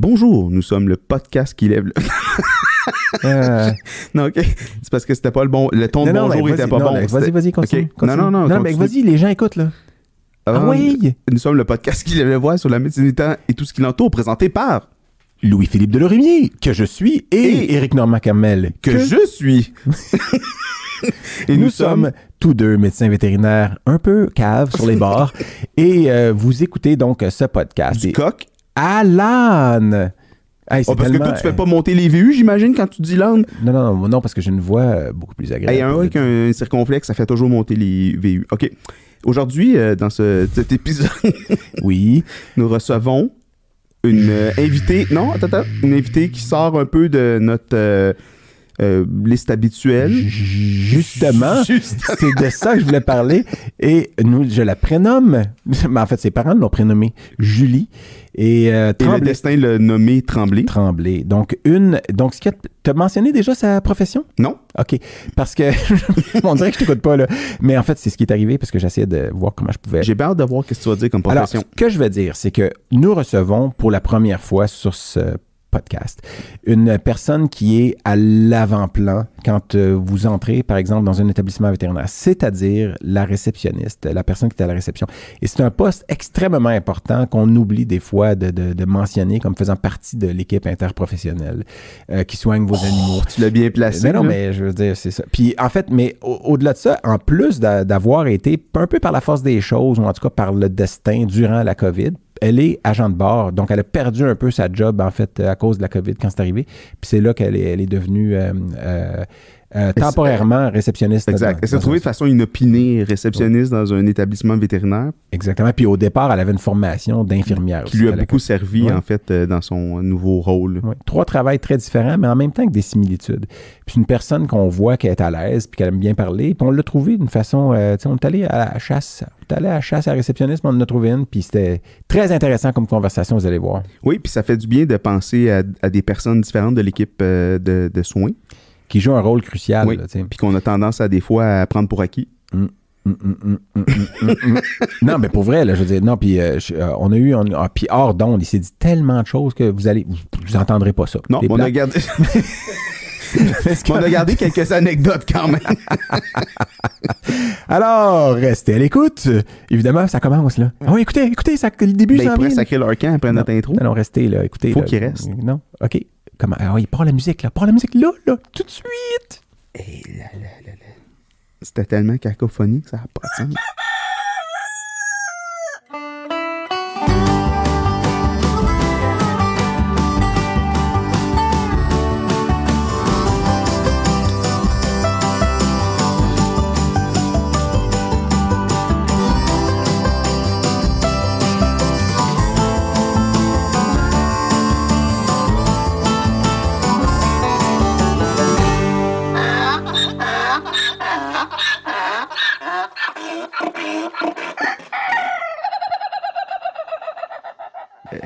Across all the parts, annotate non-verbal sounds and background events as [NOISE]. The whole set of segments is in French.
Bonjour, nous sommes le podcast qui lève le... [LAUGHS] Euh, [LAUGHS] non, ok. C'est parce que c'était pas le bon. Le ton de non, bonjour était pas non, bon. Vas-y, vas-y, continue. Non, non, non. Non, mais vas-y, les gens écoutent, là. Ah oui! Nous sommes le podcast qui lève le voix sur la médecine du temps et tout ce qui l'entoure, présenté par Louis-Philippe Delorimier, que je suis, et, Éric Normand Carmel, que, je suis. [LAUGHS] Et nous, sommes tous deux médecins vétérinaires un peu caves sur les bords. et euh, vous écoutez donc ce podcast. du Et coq. Alan! Hey, Oh, parce que toi, tu fais pas monter les VU, j'imagine, quand tu dis l'âne. Non, non, non, non, parce que j'ai une voix euh, beaucoup plus agréable. Hey, un avec un circonflexe, ça fait toujours monter les VU. OK. Aujourd'hui, euh, dans ce, cet épisode, [LAUGHS] Oui. nous recevons une euh, invitée. Non, attends, attends. Une invitée qui sort un peu de notre euh, euh, liste habituelle. Justement, Juste. c'est de ça que je voulais parler. Et nous, je la prénomme, [LAUGHS] mais en fait, ses parents l'ont prénommée Julie. Et, euh, Et le destin l'a nommé Tremblay. Tremblay. Donc, une. Donc, ce que tu as mentionné déjà sa profession? Non? OK. Parce que. [LAUGHS] on dirait que je t'écoute pas, là. Mais en fait, c'est ce qui est arrivé parce que j'essayais de voir comment je pouvais. J'ai hâte de voir ce que tu vas dire comme Alors, profession. ce que je vais dire, c'est que nous recevons pour la première fois sur ce podcast une personne qui est à l'avant-plan quand euh, vous entrez, par exemple, dans un établissement vétérinaire, c'est-à-dire la réceptionniste, la personne qui est à la réception. Et c'est un poste extrêmement important qu'on oublie des fois de, de- de mentionner comme faisant partie de l'équipe interprofessionnelle euh, qui soigne vos animaux. tu l'as bien placé. Mais non, là. mais je veux dire, c'est ça. Puis en fait, mais au- au-delà de ça, en plus d'a- d'avoir été un peu par la force des choses, ou en tout cas par le destin durant la COVID, elle est agent de bord. Donc, elle a perdu un peu sa job, en fait, à cause de la COVID quand c'est arrivé. Puis c'est là qu'elle est, elle est devenue euh, euh, euh, temporairement réceptionniste. Exact. Elle s'est trouvée de façon inopinée réceptionniste dans un établissement vétérinaire Exactement. Puis au départ, elle avait une formation d'infirmière. qui aussi lui a beaucoup servi, Ouais. en fait, euh, dans son nouveau rôle. Trois travails très différents, mais en même temps avec des similitudes. Puis une personne qu'on voit qui est à l'aise, puis qu'elle aime bien parler, puis on l'a trouvé d'une façon, euh, tu sais, on est allé à la chasse, on est allé à la chasse à la réceptionniste, mais on en a trouvé une, puis c'était très intéressant comme conversation, vous allez voir. Oui, puis ça fait du bien de penser à, à des personnes différentes de l'équipe euh, de, de soins, Qui joue un rôle crucial, Oui. là, puis qu'on a tendance à des fois à prendre pour acquis. Non, mais pour vrai, là, je veux dire, non, puis euh, euh, on a eu, on- ah, puis hors d'onde, il s'est dit tellement de choses que vous allez, vous, vous entendrez pas ça. Non, on a, gardé, [LAUGHS] [LAUGHS] on a gardé quelques anecdotes quand même. [LAUGHS] Alors, restez à l'écoute. Évidemment, ça commence, là. Ah oui, écoutez, écoutez, ça, le début, Ben, ils ça pourraient sacrer leur camp après notre intro. Non, non, restez là, écoutez. Faut qu'il reste. Non, OK. Comment? Ah oui, part la musique, là. Part la musique là, là, tout de suite. C'était tellement cacophonique, ça n'a pas de sens.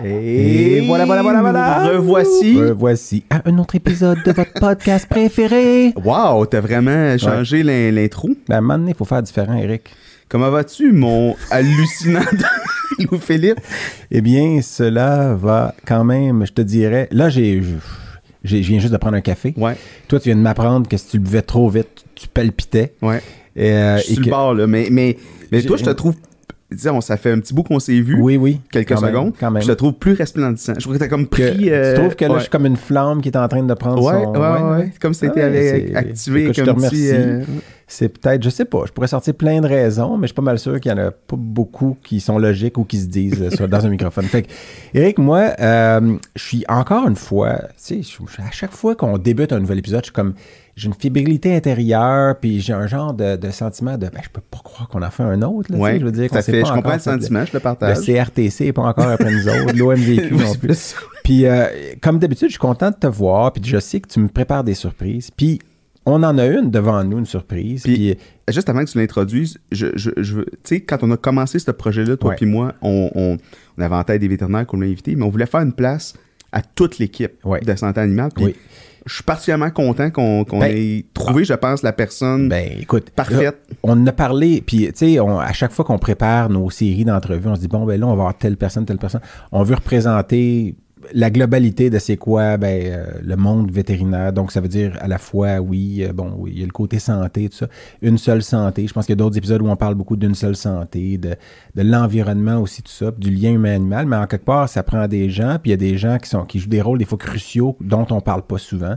Et voilà, voilà, voilà, voilà. Revoici. Revoici à un autre épisode de votre podcast préféré. Wow, t'as vraiment changé l'in- l'intro. Ben, à un moment donné, il faut faire différent, Eric. Comment vas-tu, mon hallucinant [LAUGHS] Lou Philippe? Eh bien, cela va quand même, je te dirais. Là, j'ai. j'ai- Je viens juste de prendre un café. Ouais, Toi, tu viens de m'apprendre que si tu le buvais trop vite, tu palpitais. ouais. Et, euh, je suis et sur que- le bord, là. Mais, mais, mais toi, je te trouve. Disons, ça fait un petit bout qu'on s'est vu. Oui, oui. Quelques quand même, secondes. quand même. Je te trouve plus resplendissant. Je trouve que t'as comme pris. euh, tu trouves que là, ouais. je suis comme une flamme qui est en train de prendre Ouais, son... ouais, ouais, Comme si t'étais ouais, activer écoute, je comme te petit. remercie. euh, C'est peut-être, je sais pas, je pourrais sortir plein de raisons, mais je suis pas mal sûr qu'il y en a pas beaucoup qui sont logiques ou qui se disent euh, sur- dans un [LAUGHS] microphone. Fait que, Eric, moi, euh, je suis encore une fois, tu sais, je- à chaque fois qu'on débute un nouvel épisode, je suis comme, j'ai une fébrilité intérieure, puis j'ai un genre de, de sentiment de, ben, je peux pas croire qu'on en fait un autre, là, Ouais, je veux dire fait. pas Je comprends le le- sentiment, je le Le partage. CRTC n'est pas encore après nous autres, l'OMVQ [LAUGHS] non plus. Puis, euh, comme d'habitude, je suis content de te voir. Puis, je sais que tu me prépares des surprises. Puis, on en a une devant nous, une surprise. Puis- Puis, Juste avant que tu l'introduises, je, je, tu sais, quand on a commencé ce projet-là, toi puis moi, on, on, on avait en tête des vétérinaires qu'on a invités, mais on voulait faire une place à toute l'équipe Ouais. de santé animale. Puis Oui. je suis particulièrement content qu'on Ben, ait trouvé, je pense, la personne ben, écoute. parfaite. là, on en a parlé. Puis, tu sais, à chaque fois qu'on prépare nos séries d'entrevues, on se dit, bon, ben là, on va avoir telle personne, telle personne. On veut représenter la globalité de c'est quoi ben, euh, le monde vétérinaire. Donc, ça veut dire à la fois, oui, euh, bon, oui, il y a le côté santé, tout ça. Une seule santé. Je pense qu'il y a d'autres épisodes où on parle beaucoup d'une seule santé, de, l'environnement aussi, tout ça, du lien humain-animal. Mais en quelque part, ça prend des gens, puis il y a des gens qui, jouent des rôles des fois cruciaux dont on parle pas souvent.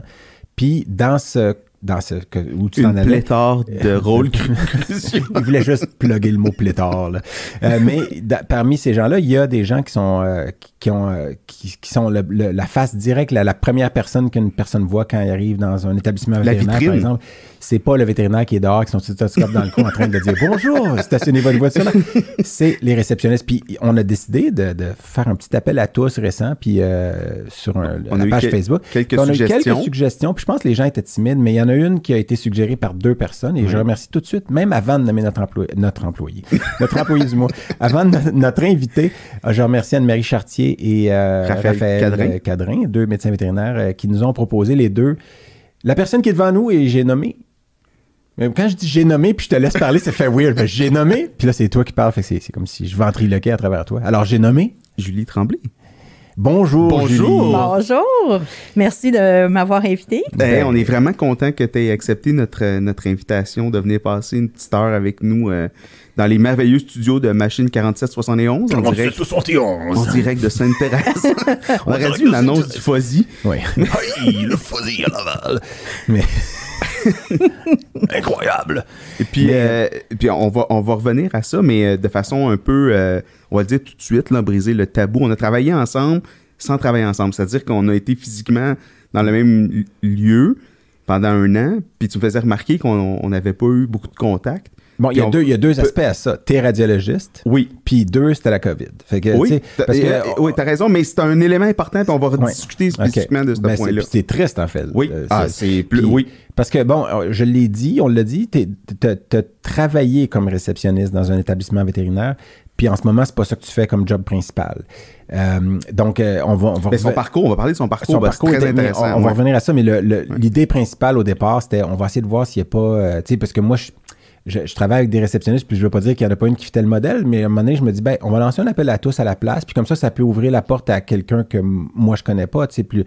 Puis dans ce dans ce que, où tu t'en Une allais. pléthore de rôles [LAUGHS] cruciaux. Il voulait juste plugger le mot pléthore. là. Euh, mais da- parmi ces gens-là, il y a des gens qui sont euh, qui, ont euh, qui, qui sont le- le- la face directe, la, la première personne qu'une personne voit quand il arrive dans un établissement vétérinaire, par exemple. C'est pas le vétérinaire qui est dehors, qui sont stethoscopes dans le coin en train de dire bonjour, stationnez votre voiture. là. C'est les réceptionnistes. Puis on a décidé de, de faire un petit appel à tous récent, puis euh, sur un- On a la page Facebook. quelques Puis on a eu suggestions. quelques suggestions. Puis je pense que les gens étaient timides, mais il y en a une qui a été suggérée par deux personnes et je remercie tout de suite, même avant de nommer notre, employé, notre employé, [LAUGHS] notre employé du mois, avant de no- notre invité, euh, je remercie Anne-Marie Chartier et euh, Raphaël Raphaël, Cadrin. Cadrin, deux médecins vétérinaires euh, qui nous ont proposé les deux. La personne qui est devant nous et j'ai nommé. Mais quand je dis j'ai nommé puis je te laisse parler, ça fait weird. J'ai nommé, puis là c'est toi qui parles, fait que c'est comme si je ventriloquais à travers toi. Alors j'ai nommé. Julie Tremblay. Bonjour. Bonjour. Julie. Bonjour. Merci de m'avoir invité. Ben, on est vraiment content que tu aies accepté notre, euh, notre invitation de venir passer une petite heure avec nous euh, dans les merveilleux studios de Machine 4771 en direct, 71. en direct de Sainte-Thérèse. [LAUGHS] on aurait dû une annonce du Fuzzy. [LAUGHS] Oui. Le fuzzy à Laval. Mais [LAUGHS] Incroyable. Et puis, euh, puis on, va, on va revenir à ça, mais euh, de façon un peu, euh, on va le dire tout de suite, là, briser le tabou. On a travaillé ensemble sans travailler ensemble. C'est-à-dire qu'on a été physiquement dans le même lieu pendant un an, puis tu me faisais remarquer qu'on on n'avait pas eu beaucoup de contacts. Bon, il y, a on- deux, il y a deux aspects à ça. T'es radiologiste, Oui. puis deux, c'était la COVID. Fait que, tu Oui, parce que, euh, oui, t'as raison, mais c'est un élément important, puis on va Ouais. discuter OK. spécifiquement de ce Ben, point-là. C'est triste, en fait. Oui, Euh, ah, c'est plus, oui. Parce que, bon, euh, je l'ai dit, on l'a dit, t'as travaillé comme réceptionniste dans un établissement vétérinaire, puis en ce moment, c'est pas ça que tu fais comme job principal. Euh, donc, euh, on va... On va Mais son parcours, on va parler de son parcours, son ben, parcours très était- intéressant. On, on va revenir à ça, mais le- le- l'idée principale au départ, c'était on va essayer de voir s'il n'y a pas. euh, tu sais, parce que moi, je, je, je travaille avec des réceptionnistes, puis je veux pas dire qu'il n'y en a pas une qui fitait le modèle, mais à un moment donné, je me dis, ben, on va lancer un appel à tous à la place, puis comme ça, ça peut ouvrir la porte à quelqu'un que moi, je connais pas, tu sais, puis,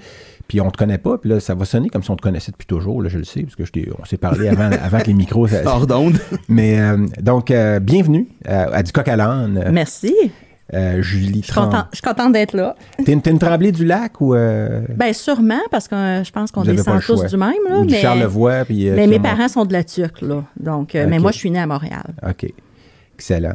puis on te connaît pas, puis là, ça va sonner comme si on te connaissait depuis toujours, là, je le sais, parce que je on s'est parlé avant, [LAUGHS] avant que les micros. ça- Hors d'onde. [LAUGHS] mais euh, donc, euh, bienvenue euh, à du coq à l'âne, Merci. Euh, Julie Je suis contente, d'être là. T'es une, une tremblée du lac ou. euh, Ben sûrement, parce que euh, je pense qu'on descend tous du même. Là, ou du mais Charlevoix? Puis, euh, mais mes parents sont de la Turque, là. Donc, euh, mais moi, je suis née à Montréal. OK. Excellent.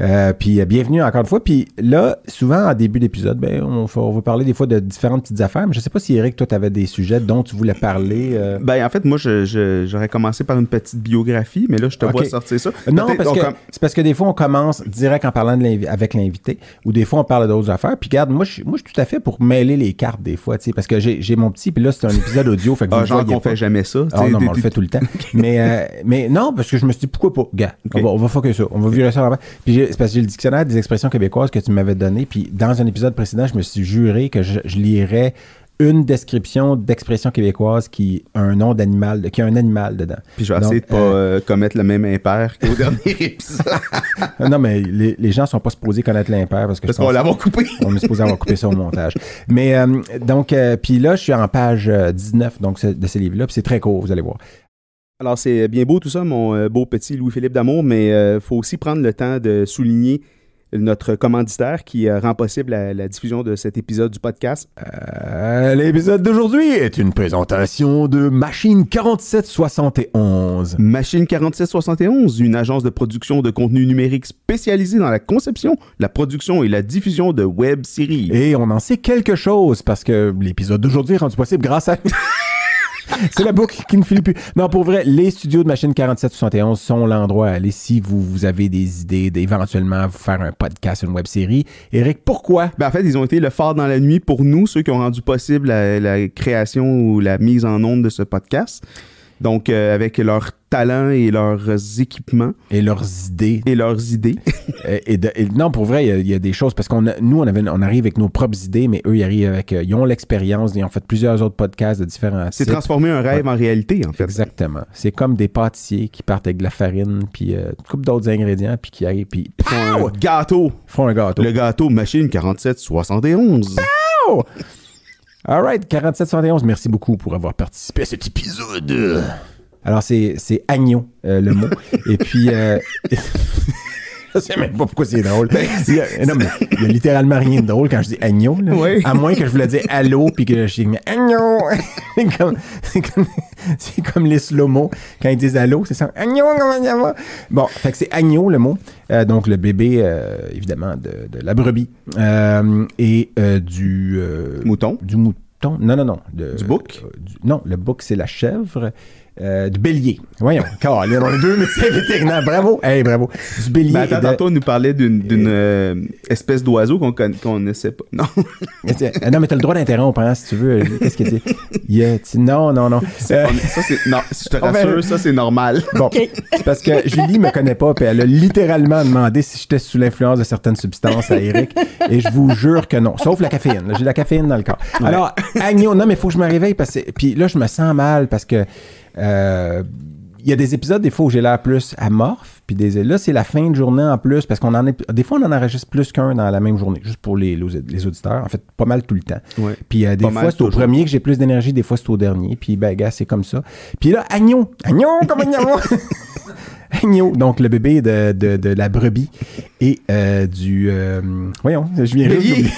Euh, puis euh, bienvenue encore une fois. Puis là, souvent en début d'épisode, ben, on, on va parler des fois de différentes petites affaires. Mais je sais pas si Eric, toi, tu avais des sujets dont tu voulais parler. euh. Ben, en fait, moi, je- je- j'aurais commencé par une petite biographie, mais là, je te vois sortir ça. Non, parce que com- c'est parce que des fois, on commence direct en parlant de avec l'invité, ou des fois, on parle d'autres affaires. Puis regarde, moi, je suis- moi, je suis tout à fait pour mêler les cartes des fois, tu sais, parce que j'ai mon petit, puis là, c'est un épisode audio, fait que [LAUGHS] Ah, genre qu'on fait jamais ça. Ah non, mais on le fait tout le temps. [LAUGHS] mais, euh, mais non, parce que je me suis dit, pourquoi pas? Gars, on, va, on va focus ça. On va virer ça en avant. Puis parce que j'ai le dictionnaire des expressions québécoises que tu m'avais donné. Puis dans un épisode précédent, je me suis juré que je, je lirais une description d'expression québécoise qui a un nom d'animal, qui a un animal dedans. Puis je vais Donc, essayer de pas euh, euh, commettre le même impair qu'au [LAUGHS] dernier épisode. [LAUGHS] non, mais les, les gens sont pas supposés connaître l'impair parce que Parce qu'on l'avait coupé. [LAUGHS] on est supposé avoir coupé ça au montage. Mais euh, donc, euh, puis là, je suis en page euh, 19 donc, ce- de ces livres-là, puis c'est très court, vous allez voir. Alors, c'est bien beau tout ça, mon euh, beau petit Louis-Philippe Damour, mais il faut aussi prendre le temps de souligner notre commanditaire qui euh, rend possible la, la diffusion de cet épisode du podcast. Euh, L'épisode d'aujourd'hui est une présentation de Machine 4771. Machine 4771, une agence de production de contenu numérique spécialisée dans la conception, la production et la diffusion de web séries. Et on en sait quelque chose parce que l'épisode d'aujourd'hui est rendu possible grâce à... [LAUGHS] [LAUGHS] C'est la boucle qui ne finit plus. Non, pour vrai, les studios de Machine 4771 sont l'endroit à aller si vous, vous avez des idées d'éventuellement vous faire un podcast, une web série. Eric, pourquoi? Ben, en fait, ils ont été le phare dans la nuit pour nous, ceux qui ont rendu possible la, création ou la mise en onde de ce podcast. Donc, euh, avec leurs talents et leurs équipements Et leurs idées. et leurs idées. [LAUGHS] Euh, et de- et non, pour vrai, il y a- il y, a des choses parce qu'on nous, on, avait, on arrive avec nos propres idées, mais eux, ils arrivent avec. euh, ils ont l'expérience, ils ont fait plusieurs autres podcasts de différents C'est transformer un rêve en réalité, en fait. Exactement. C'est comme des pâtissiers qui partent avec de la farine, puis euh, une couple d'autres ingrédients, puis qui arrivent, puis Ils font un gâteau. font un gâteau. Le gâteau Machine 4771. All right, 4771, merci beaucoup pour avoir participé à cet épisode. Alors, c'est, c'est agneau, euh, le mot. Et puis, euh, [LAUGHS] je sais même pas pourquoi c'est drôle. Il y a- non, mais il y a littéralement rien de drôle quand je dis agneau. là. Oui. À moins que je voulais dire allô, puis que je dis mais agneau. c'est, comme, c'est, comme, comme les slow-mo. Quand ils disent allô, c'est ça. Agneau, comment ça va? Bon, fait que c'est agneau, le mot. Euh, donc, le bébé, euh, évidemment, de, de la brebis. Euh, et du... Mouton. du mouton. Non, non, non. de- Du bouc? non, le bouc, c'est la chèvre. Euh, du bélier. Voyons. [LAUGHS] Caroline, on est deux médecins vétérinaires. Bravo. Hey, bravo. Du bélier. Ben, attends, de- tantôt, on nous parlait d'une euh, espèce d'oiseau qu'on conna- ne sait pas. [LAUGHS] Non, Euh, non, mais t'as le droit d'interrompre, hein, si tu veux. Qu'est-ce qu'il dit? Il y a- tu- Non, non, non. Euh, ça c'est non, je te ben, rassure, ça c'est normal. [LAUGHS] Bon, c'est parce que Julie me connaît pas, puis elle a littéralement demandé si j'étais sous l'influence de certaines substances à Eric, et je vous jure que non, sauf la caféine. là. J'ai de la caféine dans le corps. Alors, agneau, non, mais il faut que je me réveille, parce que, puis là, je me sens mal, parce que euh, il y a des épisodes, des fois, où j'ai l'air plus amorphe, puis des, là, c'est la fin de journée en plus, parce qu'on en est, des fois, on en enregistre plus qu'un dans la même journée, juste pour les, les auditeurs, en fait, pas mal tout le temps. Puis euh, des fois, c'est au premier que j'ai plus d'énergie, des fois, c'est au dernier. Puis, ben, gars, c'est comme ça. Puis là, agneau. Agneau, comme agneau. [LAUGHS] agneau. Donc, le bébé de, de, de la brebis et euh, du. euh, voyons, je viens juste du bélier.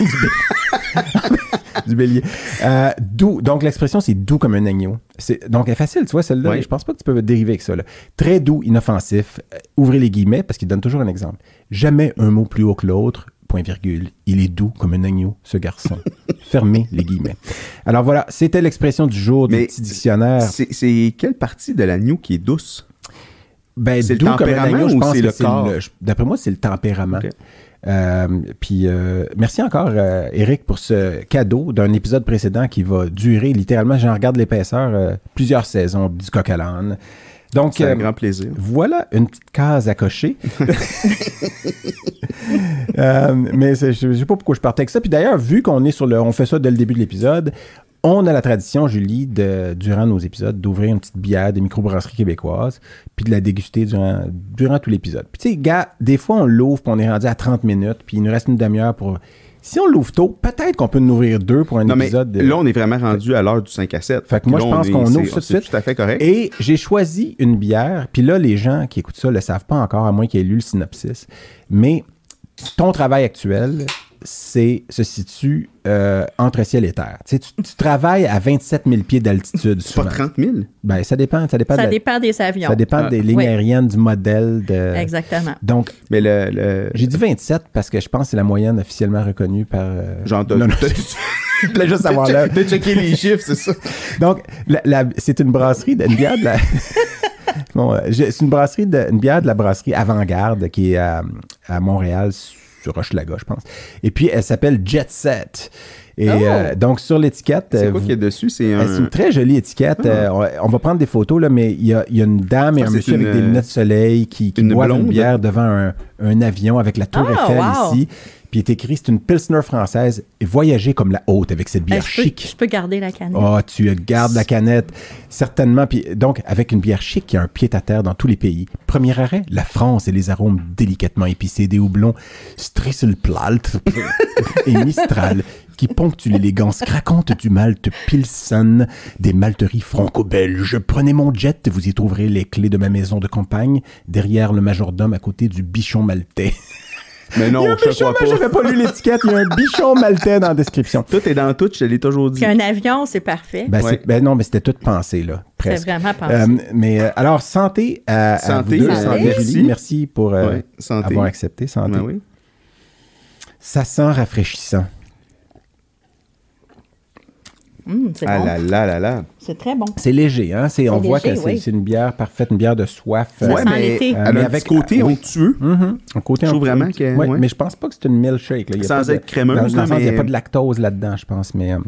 [LAUGHS] du bélier. Euh, doux. Donc, l'expression, c'est doux comme un agneau. C'est, donc, elle est facile, tu vois, celle-là. Oui. Je pense pas que tu peux dériver avec ça. là. Très doux, inoffensif. Euh, ouvrez les guillemets parce qu'il donne toujours un exemple. Jamais un mot plus haut que l'autre. Point virgule. Il est doux comme un agneau, ce garçon. [LAUGHS] Fermez les guillemets. Alors voilà, c'était l'expression du jour du Mais petit dictionnaire. C'est c'est quelle partie de l'agneau qui est douce? Ben, C'est le doux comme un tempérament agneau, je ou c'est que le corps? je- D'après moi, c'est le tempérament. Euh, puis euh, merci encore, euh, Eric, pour ce cadeau d'un épisode précédent qui va durer littéralement, j'en regarde l'épaisseur, plusieurs saisons du coq à l'âne. Donc, C'est un grand plaisir. voilà une petite case à cocher. [LAUGHS] Mais je ne sais pas pourquoi je partais avec ça. Puis d'ailleurs, vu qu'on est sur le, on fait ça dès le début de l'épisode, on a la tradition, Julie, de, durant nos épisodes, d'ouvrir une petite bière de microbrasserie québécoise, puis de la déguster durant, durant tout l'épisode. Puis tu sais, gars, des fois on l'ouvre, puis on est rendu à 30 minutes, puis il nous reste une demi-heure pour. Si on l'ouvre tôt, peut-être qu'on peut en ouvrir deux pour un Non, épisode. de- là, on est vraiment rendu à l'heure du 5 à 7. Fait que moi, Là, je pense qu'on ouvre tout de c'est suite. tout à fait correct. Et j'ai choisi une bière, puis là, les gens qui écoutent ça ne le savent pas encore, à moins qu'ils aient lu le synopsis. Mais ton travail actuel, c'est se situe euh, entre ciel et terre. Tu, sais, tu, tu travailles à 27 000 pieds d'altitude. C'est pas souvent. 30 000. Ben, ça dépend. Ça dépend, de Ça la- dépend des avions. ça dépend Ah, des lignes oui. aériennes, du modèle. De... Exactement. Donc, Mais le. le- j'ai dit 27 parce que je pense que c'est la moyenne officiellement reconnue par. euh, Genre, t'as- non, non, je voulais [LAUGHS] juste savoir là. de checker les chiffres, c'est ça. Donc, la- la- c'est une brasserie, de- bière de la. [LAUGHS] Bon, euh, c'est une brasserie, de, une bière de la brasserie Avant-Garde qui est à, à Montréal, sur Hochelaga, je pense. Et puis, elle s'appelle Jet Set. Et Oh! euh, donc, sur l'étiquette. C'est euh, quoi y a dessus? C'est euh, C'est un. une très jolie étiquette. Euh, on, va prendre des photos, là, mais il y a, il y a une dame et Ah, un monsieur une, avec des lunettes de soleil qui, qui une boivent une blonde? bière devant un, un avion avec la tour Ah, Eiffel wow! ici. Puis il est écrit, c'est une Pilsner française. Et voyagez comme la haute avec cette Euh, bière je, peux, chic. je peux garder la canette. Oh, tu gardes la canette. Certainement. Puis, donc, avec une bière chic qui a un pied à terre dans tous les pays. Premier arrêt, la France et les arômes délicatement épicés des houblons Strisselplalt [LAUGHS] et Mistral qui ponctuent l'élégance craquante du malt Pilsen des malteries franco-belges. Prenez mon jet, vous y trouverez les clés de ma maison de campagne, derrière le majordome à côté du bichon maltais. Mais non, il y a un je bichon, crois mais pas. j'avais pas lu l'étiquette, il y a un [LAUGHS] bichon maltais dans la description. Tout est dans tout, je te l'ai toujours dit. Puis un avion, c'est parfait. Ben, Ouais. ben non, mais c'était tout pensé, là. c'est vraiment pensé. Euh, mais euh, alors, santé à, à Santé, vous deux. Santé, merci. Julie. Merci pour euh, Ouais, santé. avoir accepté. Santé. Ben oui. Ça sent rafraîchissant. Hum, c'est Ah bon. là là là là. C'est très bon. C'est léger, hein? C'est, on voit léger, que c'est, oui. c'est une bière parfaite, une bière de soif. Ça euh, mais elle Euh, mais avec- côté oui. onctueux. mhm, un côté Je trouve vraiment que- Ouais, ouais. Mais je pense pas que c'est une milkshake. Là. Il y a Sans pas de- être crémeuse, dans- dans sens, Il n'y a mais- pas de lactose là-dedans, je pense. Mais, euh,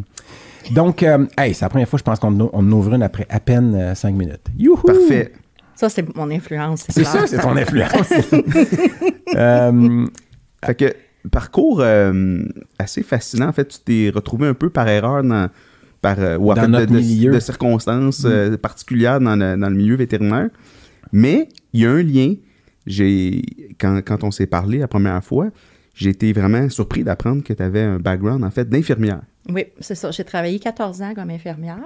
donc, euh, hey, c'est la première fois, je pense qu'on en- on ouvre une après à peine euh, cinq minutes. Youhou! Parfait. Ça, c'est mon influence. C'est ça, c'est ton influence. [LAUGHS] Euh, Fait que parcours euh, assez fascinant. En fait, tu t'es retrouvé un peu par erreur dans par euh, ou en Dans fait, de- milieu. Mm. de circonstances euh, particulières dans le, dans le milieu vétérinaire. Mais il y a un lien. J'ai quand, quand on s'est parlé la première fois, j'ai été vraiment surpris d'apprendre que tu avais un background en fait d'infirmière. Oui, c'est ça. J'ai travaillé 14 ans comme infirmière,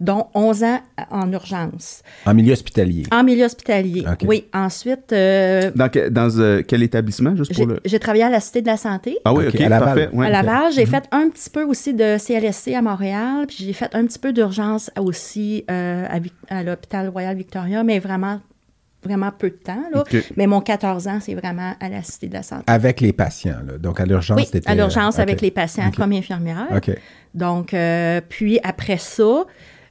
dont 11 ans en urgence. En milieu hospitalier. En milieu hospitalier. Oui. Ensuite, euh, Dans, que- dans euh, quel établissement, juste j'ai pour le... j'ai travaillé à la Cité de la Santé. Ah oui, Ok, à Laval. parfait. ouais. à Laval, j'ai Mhm. fait un petit peu aussi de CLSC à Montréal, puis j'ai fait un petit peu d'urgence aussi euh, à, Vic- à l'hôpital Royal Victoria, mais vraiment, vraiment peu de temps. Là. Mais mon 14 ans, c'est vraiment à la Cité de la Santé. Avec les patients, là. Donc, à l'urgence, oui, à l'urgence OK. avec les patients OK. comme infirmière. Donc, euh, puis après ça,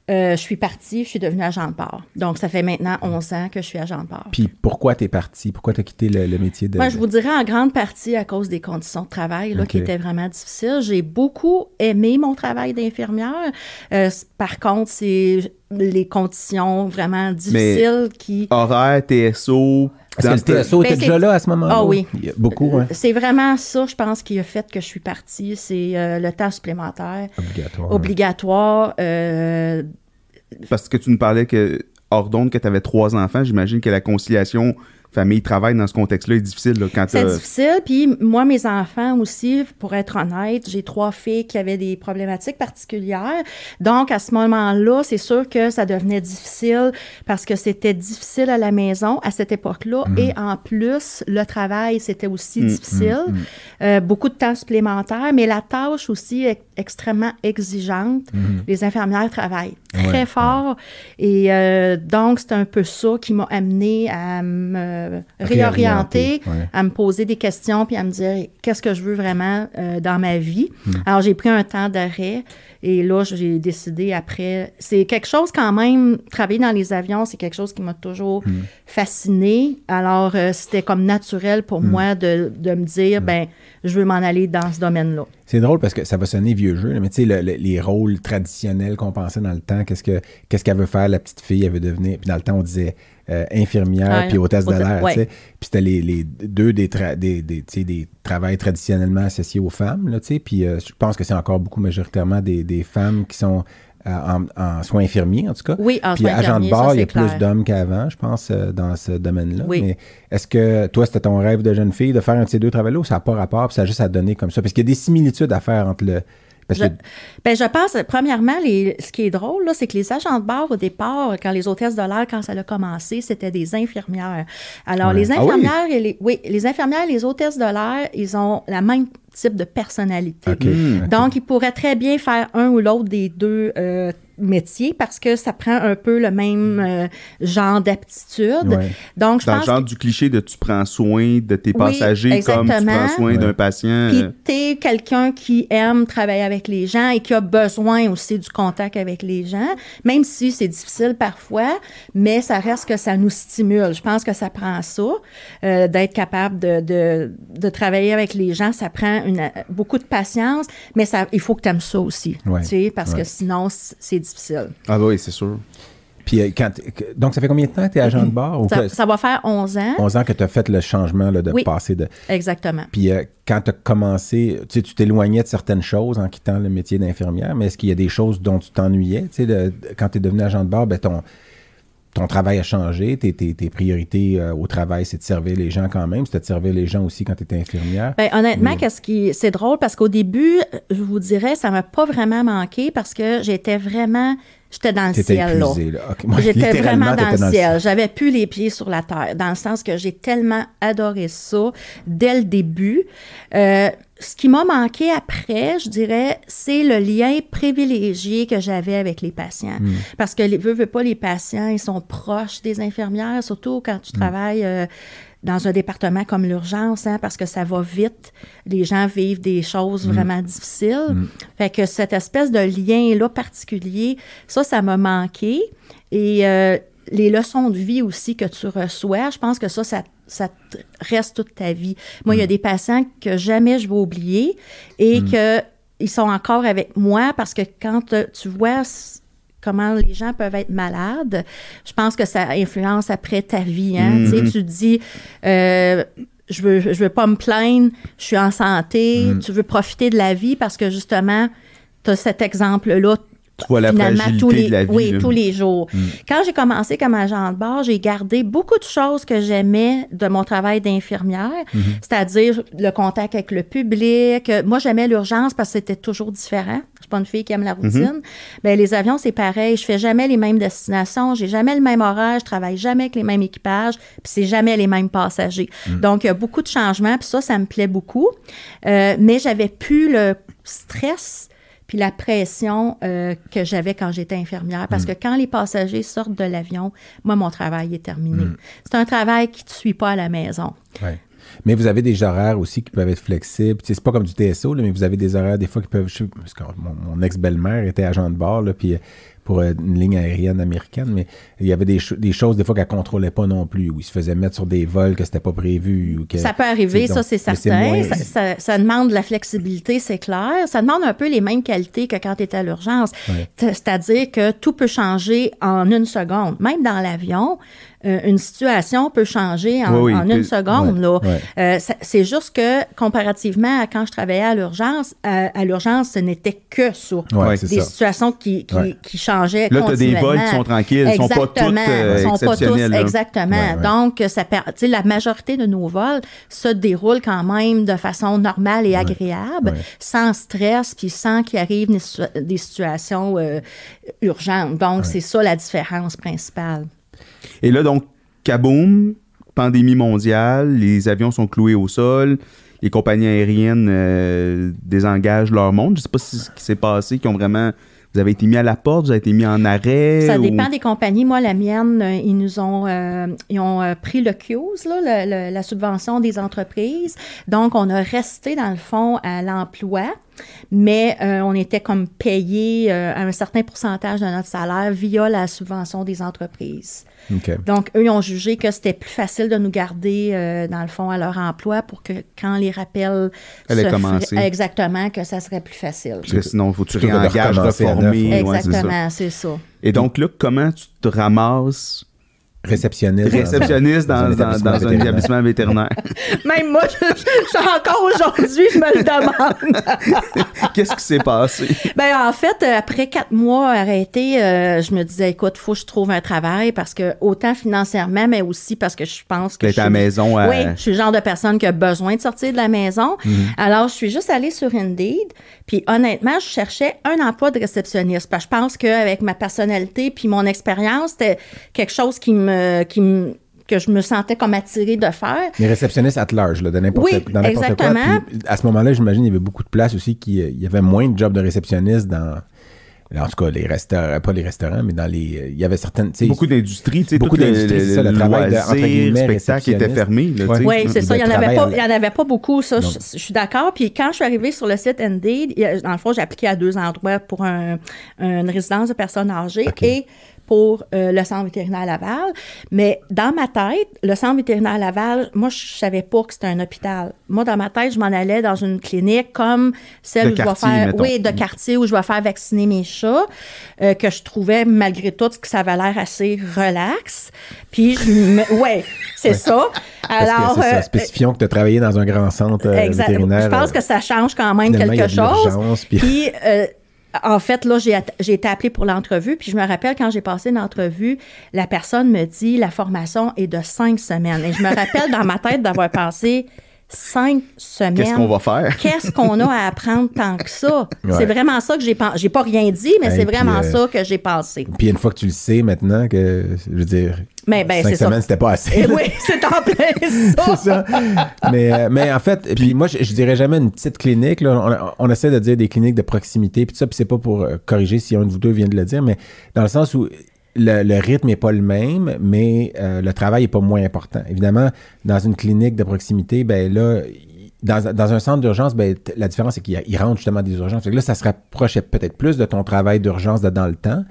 euh, je suis partie, je suis devenue agent de port. Donc, ça fait maintenant 11 ans que je suis agent de port. Puis pourquoi t'es parti? Pourquoi t'as quitté le, le métier de... Moi, je vous dirais en grande partie à cause des conditions de travail là, qui étaient vraiment difficiles. J'ai beaucoup aimé mon travail d'infirmière. Euh, par contre, c'est les conditions vraiment difficiles qui... Horaire, TSO... Est-ce que le TSO Ben, était déjà c'est- là à ce moment-là? Ah oui. Il y a beaucoup, hein? C'est vraiment ça, je pense, qui a fait que je suis partie. C'est euh, le temps supplémentaire Obligatoire. obligatoire. euh, Parce que tu nous parlais que, hors d'onde, que tu avais trois enfants, j'imagine que la conciliation famille-travail dans ce contexte-là est difficile. là, quand C'est difficile. Puis moi, mes enfants aussi, pour être honnête, j'ai trois filles qui avaient des problématiques particulières. Donc, à ce moment-là, c'est sûr que ça devenait difficile parce que c'était difficile à la maison à cette époque-là. Et en plus, le travail, c'était aussi difficile. Euh, beaucoup de temps supplémentaire, mais la tâche aussi est extrêmement exigeante. Les infirmières travaillent très Ouais, fort. Et euh, donc, c'est un peu ça qui m'a amené à me réorienter, Réorienter, ouais. à me poser des questions, puis à me dire qu'est-ce que je veux vraiment euh, dans ma vie? Hmm. Alors, j'ai pris un temps d'arrêt et là, j'ai décidé après. C'est quelque chose quand même, travailler dans les avions, c'est quelque chose qui m'a toujours Hmm. fasciné. Alors, euh, c'était comme naturel pour Hmm. moi de, de me dire, ben, je veux m'en aller dans ce domaine-là. C'est drôle parce que ça va sonner vieux jeu, mais tu sais, le- le- les rôles traditionnels qu'on pensait dans le temps, qu'est-ce que qu'est-ce qu'elle veut faire, la petite fille, elle veut devenir. Puis dans le temps, on disait euh, infirmière puis hôtesse de l'air, ouais. Puis c'était les, les deux des, tra- des, des, des travails traditionnellement associés aux femmes, là. Puis euh, je pense que c'est encore beaucoup majoritairement des, des femmes qui sont euh, en, en soins infirmiers, en tout cas. Oui, en Puis agent de bord, ça, il y a plus d'hommes qu'avant, je pense, dans ce domaine-là. Oui. Mais est-ce que toi, c'était ton rêve de jeune fille de faire un de ces deux travaux-là ou ça n'a pas rapport, puis ça a juste à donner comme ça? Parce qu'il y a des similitudes à faire entre le. Parce Je, que ben, je pense, premièrement, les, ce qui est drôle, là, c'est que les agents de bord, au départ, quand les hôtesses de l'air, quand ça a commencé, c'était des infirmières. Alors, Ouais. les Ah oui? infirmières et les, oui, les infirmières et les hôtesses de l'air, ils ont la même type de personnalité. OK. Donc, ils pourraient très bien faire un ou l'autre des deux euh, métiers parce que ça prend un peu le même euh, genre d'aptitude. Ouais. Donc, je Dans le pense genre du cliché de tu prends soin de tes passagers comme tu prends soin Ouais. d'un patient. Puis euh, t'es quelqu'un qui aime travailler avec les gens et qui a besoin aussi du contact avec les gens, même si c'est difficile parfois, mais ça reste que ça nous stimule. Je pense que ça prend ça, euh, d'être capable de, de, de travailler avec les gens, ça prend une, beaucoup de patience, mais ça, il faut que tu aimes ça aussi, Ouais. tu sais, parce Ouais. que sinon, c'est difficile. Ah bah oui, c'est sûr. Puis euh, quand, donc, ça fait combien de temps que tu es agent de bord? Ou Ça, que- ça va faire 11 ans. 11 ans que tu as fait le changement là, de Oui. passer de. Exactement. Puis euh, quand tu as commencé, tu sais, tu t'éloignais de certaines choses en quittant le métier d'infirmière, mais est-ce qu'il y a des choses dont tu t'ennuyais? Tu sais, quand tu es devenu agent de bord, ben, ton, ton travail a changé, tes, tes- tes priorités euh, au travail, c'est de servir les gens quand même, c'était de servir les gens aussi quand tu étais infirmière. Ben, honnêtement, Mais- qu'est-ce qui c'est drôle parce qu'au début, je vous dirais, ça m'a pas vraiment manqué parce que j'étais vraiment j'étais dans le ciel là. moi, J'étais vraiment dans le ciel. J'avais plus les pieds sur la terre, dans le sens que j'ai tellement adoré ça dès le début. Euh, ce qui m'a manqué après, je dirais, c'est le lien privilégié que j'avais avec les patients. Hmm. Parce que, les, veux, veux pas, les patients, ils sont proches des infirmières, surtout quand Hmm. tu travailles euh, dans un département comme l'urgence, hein, parce que ça va vite. Les gens vivent des choses vraiment difficiles. Fait que cette espèce de lien-là particulier, ça, ça m'a manqué. Et euh, les leçons de vie aussi que tu reçois, je pense que ça, ça, ça te reste toute ta vie. Moi, il y a des patients que jamais je vais oublier et que ils sont encore avec moi parce que quand euh, tu vois comment les gens peuvent être malades, je pense que ça influence après ta vie. Hein? Tu sais, tu dis, euh, je veux, je veux pas me plaindre, je suis en santé, tu veux profiter de la vie parce que justement, tu as cet exemple-là Tu vois la tous les, de la vie. oui, là. tous les jours. Quand j'ai commencé comme agent de bord, j'ai gardé beaucoup de choses que j'aimais de mon travail d'infirmière, c'est-à-dire le contact avec le public. Moi, j'aimais l'urgence parce que c'était toujours différent. Je suis pas une fille qui aime la routine. Ben, les avions, c'est pareil. Je fais jamais les mêmes destinations, j'ai jamais le même horaire, je travaille jamais avec les mêmes équipages, puis c'est jamais les mêmes passagers. Donc, il y a beaucoup de changements, puis ça, ça me plaît beaucoup. Euh, mais j'avais plus le stress puis la pression euh, que j'avais quand j'étais infirmière. Parce que quand les passagers sortent de l'avion, moi, mon travail est terminé. C'est un travail qui ne te suit pas à la maison. Ouais. Mais vous avez des horaires aussi qui peuvent être flexibles. Tu sais, c'est pas comme du TSO, là, mais vous avez des horaires des fois qui peuvent. je sais- parce que mon, mon ex-belle-mère était agent de bord, là, puis euh, pour euh, une ligne aérienne américaine, mais il y avait des, des choses des fois qu'elle contrôlait pas non plus, où ils se faisaient mettre sur des vols que c'était pas prévu. Ou que, Ça peut arriver, ça, c'est certain. moins- Ça, ça- ça demande de la flexibilité, c'est clair. Ça demande un peu les mêmes qualités que quand tu étais à l'urgence. Ouais. C'est-à-dire que tout peut changer en une seconde. Même dans l'avion, euh, une situation peut changer en, Oui, oui, en une seconde. ouais, là. ouais. Euh, c'est juste que, comparativement à quand je travaillais à l'urgence, à, à l'urgence, ce n'était que ça. Ouais, des ça. situations qui, qui, qui changeaient Là, t'as des vols qui sont tranquilles, ils sont pas toutes, euh, sont pas tous- là. exactement. Donc, ça tu la majorité de nos vols se déroulent quand même de façon normale et agréable, sans stress, puis sans qu'il arrive des situations euh, urgentes. Donc, c'est ça la différence principale. Et là, donc, kaboom, pandémie mondiale, les avions sont cloués au sol, les compagnies aériennes euh, désengagent leur monde. Je sais pas si ce qui s'est passé, qui ont vraiment... Vous avez été mis à la porte, vous avez été mis en arrêt. Ça ou- dépend des compagnies. Moi, la mienne, euh, ils nous ont, euh, ils ont pris le CUES, là, le- le- la subvention des entreprises. Donc, on a resté, dans le fond, à l'emploi, mais euh, on était comme payé euh, à un certain pourcentage de notre salaire via la subvention des entreprises. Donc, eux, ils ont jugé que c'était plus facile de nous garder, euh, dans le fond, à leur emploi pour que quand les rappels Allaient se feraient- exactement, que ça serait plus facile. Parce que sinon, il faut que tu réengages, reformer. ouais. ouais, c'est ça. Exactement, c'est ça. Et donc là, comment tu te ramasses Réceptionniste. dans- réceptionniste dans, un dans- établissement dans un vétérinaire. établissement vétérinaire? [LAUGHS] Même moi, je, je- je- encore aujourd'hui, je me le demande. [LAUGHS] Qu'est-ce qui s'est passé? ben, en fait, euh, après quatre mois arrêtés, euh, je me disais, écoute, faut que je trouve un travail parce que autant financièrement, mais aussi parce que je pense que. T'es je à la suis- maison à- Oui, je suis le genre de personne qui a besoin de sortir de la maison. Alors, je suis juste allée sur Indeed. Puis, honnêtement, je cherchais un emploi de réceptionniste parce que je pense qu'avec ma personnalité puis mon expérience, c'était quelque chose qui me, qui me, que je me sentais comme attirée de faire. Mais réceptionniste at large, là, de n'importe Oui, dans n'importe quoi. exactement. Puis, à ce moment-là, j'imagine qu'il y avait beaucoup de places aussi, qui, euh, il y avait moins de jobs de réceptionniste dans, en tout cas, les restaurants, pas les restaurants, mais dans les, euh, il y avait certaines, Beaucoup d'industries, tu sais, Beaucoup d'industries, c'est ça, le travail de- entre guillemets, spectacle était réceptionniste. fermé. là, sais. Oui, c'est ça. Il n'y en, avait travail pas- en- il y en avait pas beaucoup, ça. Je, suis d'accord. Puis quand je suis arrivée sur le site Indeed, il y a- dans le fond, j'ai appliqué à deux endroits pour un- une résidence de personnes âgées OK. et pour euh, le centre vétérinaire Laval. Mais dans ma tête, le centre vétérinaire Laval, moi, je savais pas que c'était un hôpital. Moi, dans ma tête, je m'en allais dans une clinique comme celle De où je vais quartier, faire... mettons. Oui, de quartier où je vais faire vacciner mes chats, euh, que je trouvais, malgré tout, que ça avait l'air assez relax. Puis, je [LAUGHS] ouais, c'est ça. parce Alors, que c'est ça, euh, spécifions que tu as travaillé dans un grand centre Exact. vétérinaire. Je pense que ça change quand même quelque chose. puis- Puis, en fait, là, j'ai été appelée pour l'entrevue. Puis, je me rappelle quand j'ai passé l'entrevue, la personne me dit la formation est de cinq semaines. Et je me rappelle dans ma tête d'avoir pensé cinq semaines. Qu'est-ce qu'on va faire? [LAUGHS] Qu'est-ce qu'on a à apprendre tant que ça? Ouais. C'est vraiment ça que j'ai pensé. J'ai pas rien dit, mais Hey, c'est vraiment euh, ça que j'ai pensé. Puis une fois que tu le sais maintenant, que, je veux dire, Mais ben, cinq semaines, c'était pas assez. Et oui, c'est en plein [LAUGHS] ça. C'est ça. mais, euh, mais en fait, puis moi, je, je dirais jamais une petite clinique. Là. On, on essaie de dire des cliniques de proximité, puis ça, puis c'est pas pour euh, corriger si un de vous deux vient de le dire, mais dans le sens où le, le rythme n'est pas le même, mais euh, le travail n'est pas moins important. Évidemment, dans une clinique de proximité, ben là, dans, dans un centre d'urgence, ben, la différence, c'est qu'il rentre justement des urgences. Fait que là, ça se rapprochait peut-être plus de ton travail d'urgence dans le temps,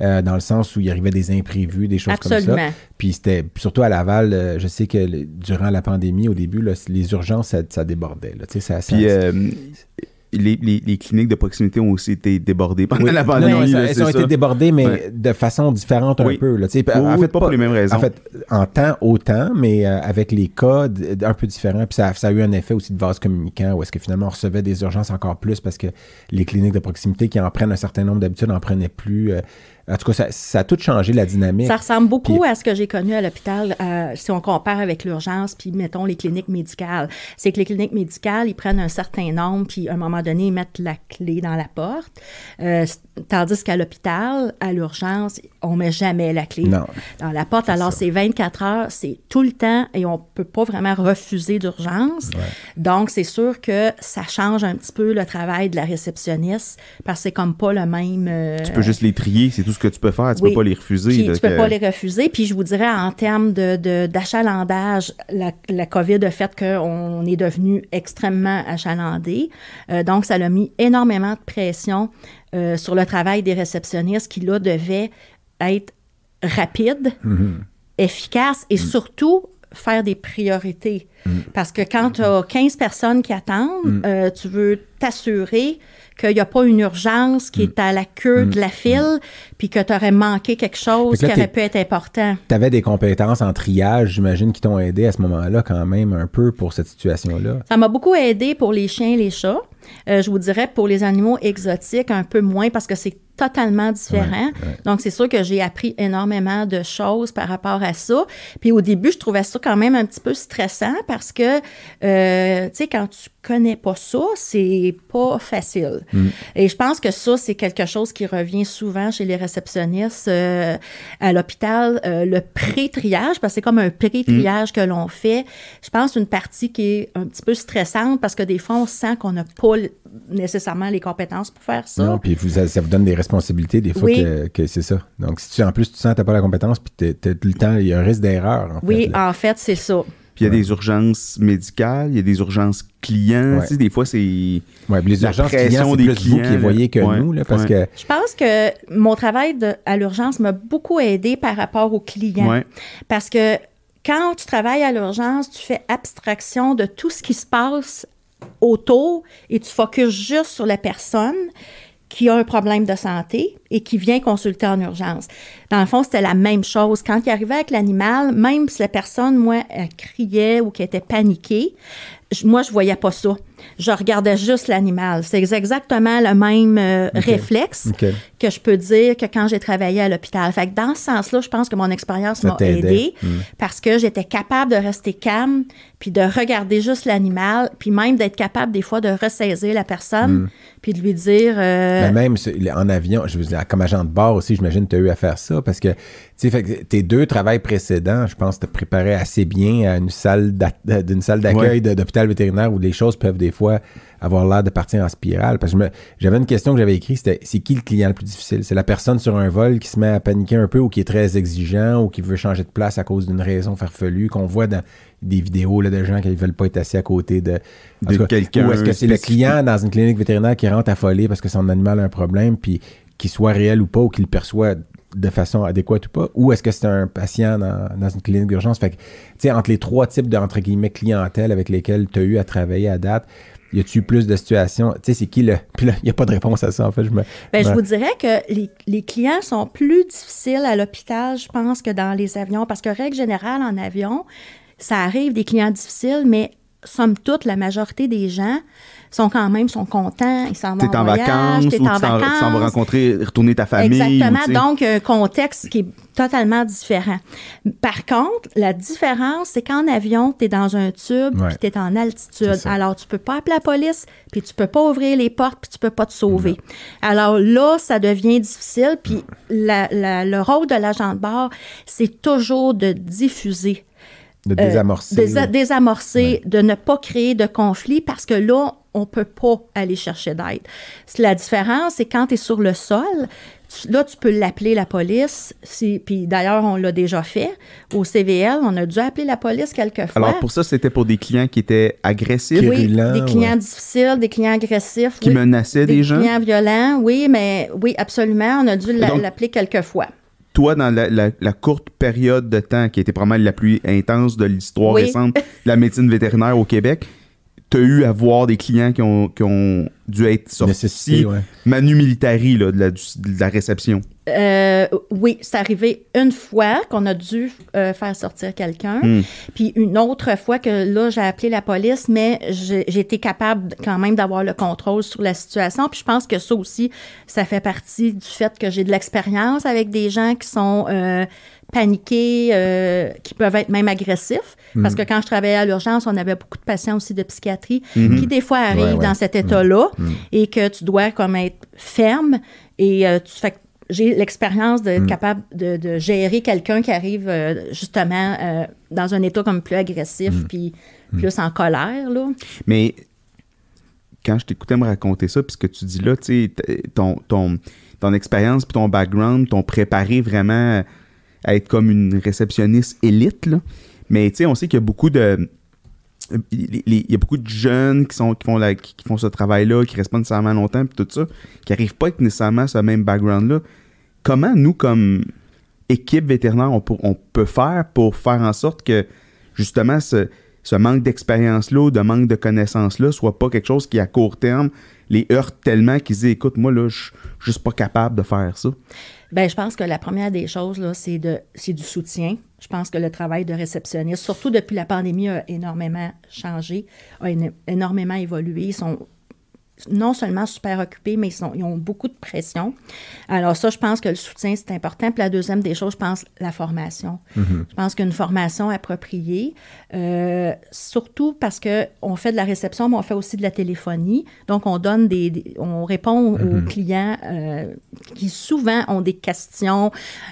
euh, dans le sens où il arrivait des imprévus, des choses comme ça. Absolument. Puis c'était surtout à Laval, euh, je sais que le- durant la pandémie, au début, là, les urgences, ça, ça débordait. Là, Tu sais, ça, ça- Puis, euh, les, les- les cliniques de proximité ont aussi été débordées pendant Oui. la pandémie. elles, là, elles c'est ont ça. été débordées, mais Ouais. de façon différente un Oui. peu. Là, en fait, pas pour les mêmes raisons. En fait, en temps, autant, mais euh, avec les cas un peu différents. Puis ça, ça a eu un effet aussi de vase communicant, où est-ce que finalement on recevait des urgences encore plus parce que les cliniques de proximité qui en prennent un certain nombre d'habitudes n'en prenaient plus. euh, en tout cas, ça, ça a tout changé la dynamique. Ça ressemble beaucoup Puis- à ce que j'ai connu à l'hôpital euh, si on compare avec l'urgence, puis mettons les cliniques médicales. C'est que les cliniques médicales, ils prennent un certain nombre, puis à un moment donné, ils mettent la clé dans la porte. Euh, tandis qu'à l'hôpital, à l'urgence, on met jamais la clé Non. dans la porte. Alors, c'est 24 heures, c'est tout le temps et on peut pas vraiment refuser d'urgence. Donc, c'est sûr que ça change un petit peu le travail de la réceptionniste parce que c'est comme pas le même... euh, Tu peux juste les trier, c'est tout ce que tu peux faire. Tu oui. peux pas les refuser. Puis là, tu peux que- pas les refuser. Puis je vous dirais, en termes de, de- d'achalandage, la, la COVID a fait qu'on est devenu extrêmement achalandé. Euh, donc, ça a mis énormément de pression euh, sur le travail des réceptionnistes qui, là, devaient être rapides, efficaces et surtout faire des priorités. Parce que quand tu as 15 personnes qui attendent, euh, tu veux t'assurer qu'il n'y a pas une urgence qui est à la queue de la file, puis que tu aurais manqué quelque chose là, qui aurait pu être important. Tu avais des compétences en triage, j'imagine, qui t'ont aidé à ce moment-là quand même un peu pour cette situation-là. Ça m'a beaucoup aidé pour les chiens et les chats. Euh, je vous dirais pour les animaux exotiques, un peu moins parce que c'est totalement différent. Donc, c'est sûr que j'ai appris énormément de choses par rapport à ça. Puis au début, je trouvais ça quand même un petit peu stressant parce que, euh, tu sais, quand tu connais pas ça, c'est pas facile. Et je pense que ça, c'est quelque chose qui revient souvent chez les réceptionnistes euh, à l'hôpital. Euh, le pré-triage, parce que c'est comme un pré-triage que l'on fait. Je pense une partie qui est un petit peu stressante parce que des fois, on sent qu'on n'a pas nécessairement les compétences pour faire ça. Non, puis vous, ça vous donne des responsabilités des fois Oui. que, que c'est ça. Donc, si tu, en plus tu sens que tu n'as pas la compétence, puis tout le temps, il y a un risque d'erreur. Oui, fait, en fait, c'est ça. Puis il y a des urgences médicales, il y a des urgences clients. Ouais. Tu sais, des fois, c'est. Puis les la urgences clients, c'est des plus vous qui clients, les voyez que. Ouais, nous, là, parce ouais. que Je pense que mon travail de- à l'urgence m'a beaucoup aidé par rapport aux clients. Ouais. Parce que quand tu travailles à l'urgence, tu fais abstraction de tout ce qui se passe autour et tu focuses juste sur la personne qui a un problème de santé et qui vient consulter en urgence. Dans le fond, c'était la même chose. Quand il arrivait avec l'animal, même si la personne, moi, elle criait ou qu'elle était paniquée, je- moi, je voyais pas ça. Je regardais juste l'animal. C'est exactement le même euh, réflexe que je peux dire que quand j'ai travaillé à l'hôpital. Fait que dans ce sens-là, je pense que mon expérience m'a aidé Mm. parce que j'étais capable de rester calme, puis de regarder juste l'animal, puis même d'être capable des fois de ressaisir la personne, puis de lui dire... euh, Ben même en avion, je veux dire, comme agent de bord aussi, j'imagine que tu as eu à faire ça parce que, tu sais, fait que tes deux travails précédents, je pense que tu préparé assez bien à une salle d'une salle d'accueil Ouais. d'hôpital vétérinaire où les choses peuvent des fois avoir l'air de partir en spirale. Parce que j'avais une question que j'avais écrite, c'était c'est qui le client le plus difficile? C'est la personne sur un vol qui se met à paniquer un peu ou qui est très exigeant ou qui veut changer de place à cause d'une raison farfelue qu'on voit dans des vidéos là, de gens qui ne veulent pas être assis à côté de, De quelqu'un Ou est-ce que c'est le client dans une clinique vétérinaire qui rentre affolé parce que son animal a un problème, puis qu'il soit réel ou pas, ou qu'il le perçoit de façon adéquate ou pas, ou est-ce que c'est un patient dans, dans une clinique d'urgence? Fait que, tu sais, entre les trois types de, entre guillemets, clientèle avec lesquels tu as eu à travailler à date, y a-tu plus de situations? Tu sais, c'est qui le. [LAUGHS] Puis là, il n'y a pas de réponse à ça, en fait. Je me, Ben, je vous dirais que les, les clients sont plus difficiles à l'hôpital, je pense, que dans les avions. Parce que, règle générale, en avion, ça arrive des clients difficiles, mais somme toute, la majorité des gens sont quand même sont contents, ils s'en vont T'es en voyage, vacances ou t'es tu en s'en tu s'en vas rencontrer, retourner ta famille. Exactement. ou. Donc, un contexte qui est totalement différent. Par contre, la différence, c'est qu'en avion, tu es dans un tube Ouais. puis tu es en altitude. Alors, tu peux pas appeler la police, puis tu peux pas ouvrir les portes, puis tu peux pas te sauver. Alors là, ça devient difficile. Puis la- la- le rôle de l'agent de bord, c'est toujours de diffuser de euh, désamorcer. désa- désamorcer, de ne pas créer de conflit parce que là, on peut pas aller chercher d'aide. C'est La différence, c'est quand tu es sur le sol, tu- là, tu peux l'appeler la police. Si, puis d'ailleurs, on l'a déjà fait. Au CVL, on a dû appeler la police quelquefois. Alors, pour ça, c'était pour des clients qui étaient agressifs, oui, des clients ouais. difficiles, des clients agressifs. qui oui. menaçaient des, gens? clients violents, oui, mais oui, absolument. On a dû l'appeler quelquefois. Toi, dans la, la- la courte période de temps qui était probablement la plus intense de l'histoire Oui. récente de [LAUGHS] la médecine vétérinaire au Québec, tu as eu à voir des clients qui ont, qui ont dû être sorti Nécessité, ouais. manu militari là, de, la, du- de la réception. Euh, oui, c'est arrivé une fois qu'on a dû euh, faire sortir quelqu'un. Hmm. Puis une autre fois que là, j'ai appelé la police, mais j'ai j'ai été capable quand même d'avoir le contrôle sur la situation. Puis je pense que ça aussi, ça fait partie du fait que j'ai de l'expérience avec des gens qui sont euh, paniqués, euh, qui peuvent être même agressifs. Parce que quand je travaillais à l'urgence, on avait beaucoup de patients aussi de psychiatrie qui des fois arrivent Ouais, ouais. dans cet état-là et que tu dois comme être ferme et euh, tu fais j'ai l'expérience d'être capable de, de gérer quelqu'un qui arrive euh, justement dans un état comme plus agressif puis plus en colère là. Mais quand je t'écoutais me raconter ça, puis ce que tu dis là, tu sais, ton, ton, ton expérience puis ton background t'ont préparé vraiment à être comme une réceptionniste élite, là. Mais tu sais, on sait qu'il y a beaucoup de... Il y a beaucoup de jeunes qui, sont, qui, font la- qui, font ce travail-là, qui restent pas nécessairement longtemps, puis tout ça, qui n'arrivent pas avec nécessairement ce même background-là. Comment nous, comme équipe vétérinaire, on, on peut faire pour faire en sorte que, justement, ce, ce manque d'expérience-là de manque de connaissances-là soit pas quelque chose qui, à court terme, les heurte tellement qu'ils se disent, écoute, moi, là, je suis juste pas capable de faire ça. Ben, je pense que la première des choses, là, c'est, de, c'est du soutien. Je pense que le travail de réceptionniste, surtout depuis la pandémie, a énormément changé, a éno- énormément évolué. Ils sont non seulement super occupés, mais ils, sont, ils ont beaucoup de pression. Alors ça, je pense que le soutien, c'est important. Puis la deuxième des choses, je pense, la formation. Je pense qu'une formation appropriée, euh, surtout parce que on fait de la réception, mais on fait aussi de la téléphonie. Donc, on donne des, des- on répond aux clients euh, qui souvent ont des questions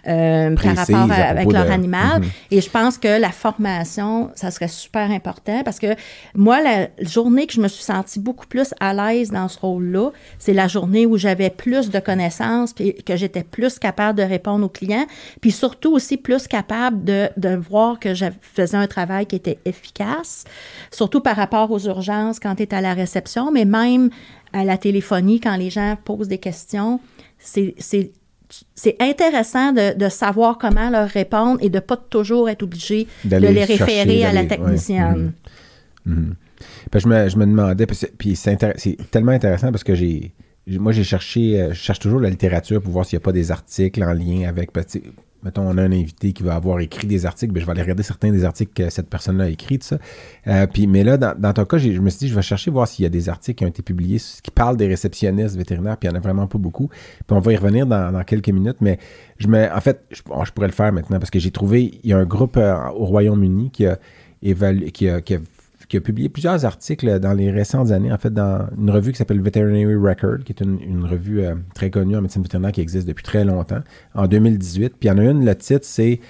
euh, par rapport à- avec leur de- animal. Et je pense que la formation, ça serait super important parce que moi, la journée que je me suis sentie beaucoup plus à l'aise dans ce rôle-là, c'est la journée où j'avais plus de connaissances puis que j'étais plus capable de répondre aux clients, puis surtout aussi plus capable de, de voir que je faisais un travail qui était efficace, surtout par rapport aux urgences quand tu es à la réception, mais même à la téléphonie quand les gens posent des questions. C'est intéressant de, de savoir comment leur répondre et de pas toujours être obligé de les chercher, référer à la ouais. technicienne. Parce je, me, je me demandais, puis c'est tellement intéressant parce que j'ai, moi j'ai cherché, euh, je cherche toujours la littérature pour voir s'il n'y a pas des articles en lien avec, mettons, on a un invité qui va avoir écrit des articles, ben, je vais aller regarder certains des articles que cette personne-là a écrits, tout ça. Euh, mais là, dans, ton cas, je me suis dit, je vais chercher voir s'il y a des articles qui ont été publiés qui parlent des réceptionnistes vétérinaires, puis il n'y en a vraiment pas beaucoup. Puis on va y revenir dans, quelques minutes, mais je me, en fait, je, pourrais le faire maintenant parce que j'ai trouvé, il y a un groupe euh, au Royaume-Uni qui a évalué, qui a qui a publié plusieurs articles dans les récentes années, en fait, dans une revue qui s'appelle Veterinary Record, qui est une, une revue euh, très connue en médecine vétérinaire qui existe depuis très longtemps, en 2018. Puis il y en a une, le titre, c'est,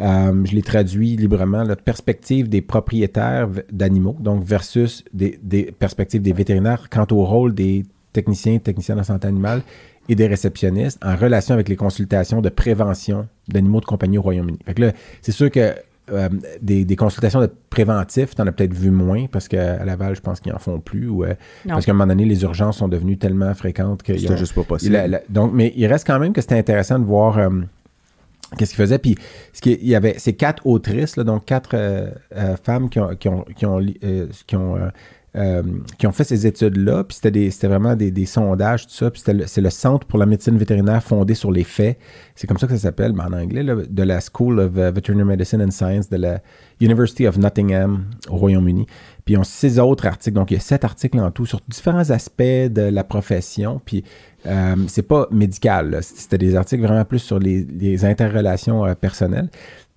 euh, je l'ai traduit librement, la perspective des propriétaires d'animaux, donc versus des, perspectives des vétérinaires quant au rôle des techniciens, techniciens de santé animale et des réceptionnistes en relation avec les consultations de prévention d'animaux de compagnie au Royaume-Uni. Fait que là, c'est sûr que euh, des, des consultations de préventif, tu en as peut-être vu moins parce qu'à Laval, je pense qu'ils en font plus. Ou, euh, parce qu'à un moment donné, les urgences sont devenues tellement fréquentes que. C'était juste pas possible. La- la- donc, mais il reste quand même que c'était intéressant de voir euh, qu'est-ce qu'ils faisaient. Puis, ce qui, il y avait ces quatre autrices, là, donc quatre euh, euh, femmes qui ont, qui ont, qui ont, li- euh, qui ont, euh, qui ont fait ces études-là. Puis, c'était, vraiment des, des sondages, tout ça. Puis, c'est le Centre pour la médecine vétérinaire fondé sur les faits. C'est comme ça que ça s'appelle, en anglais, de la School of euh, Veterinary Medicine and Science de la University of Nottingham au Royaume-Uni. Puis ils ont six autres articles, donc il y a sept articles en tout sur différents aspects de la profession. Puis euh, c'est pas médical, c'était des articles vraiment plus sur les, interrelations euh, personnelles.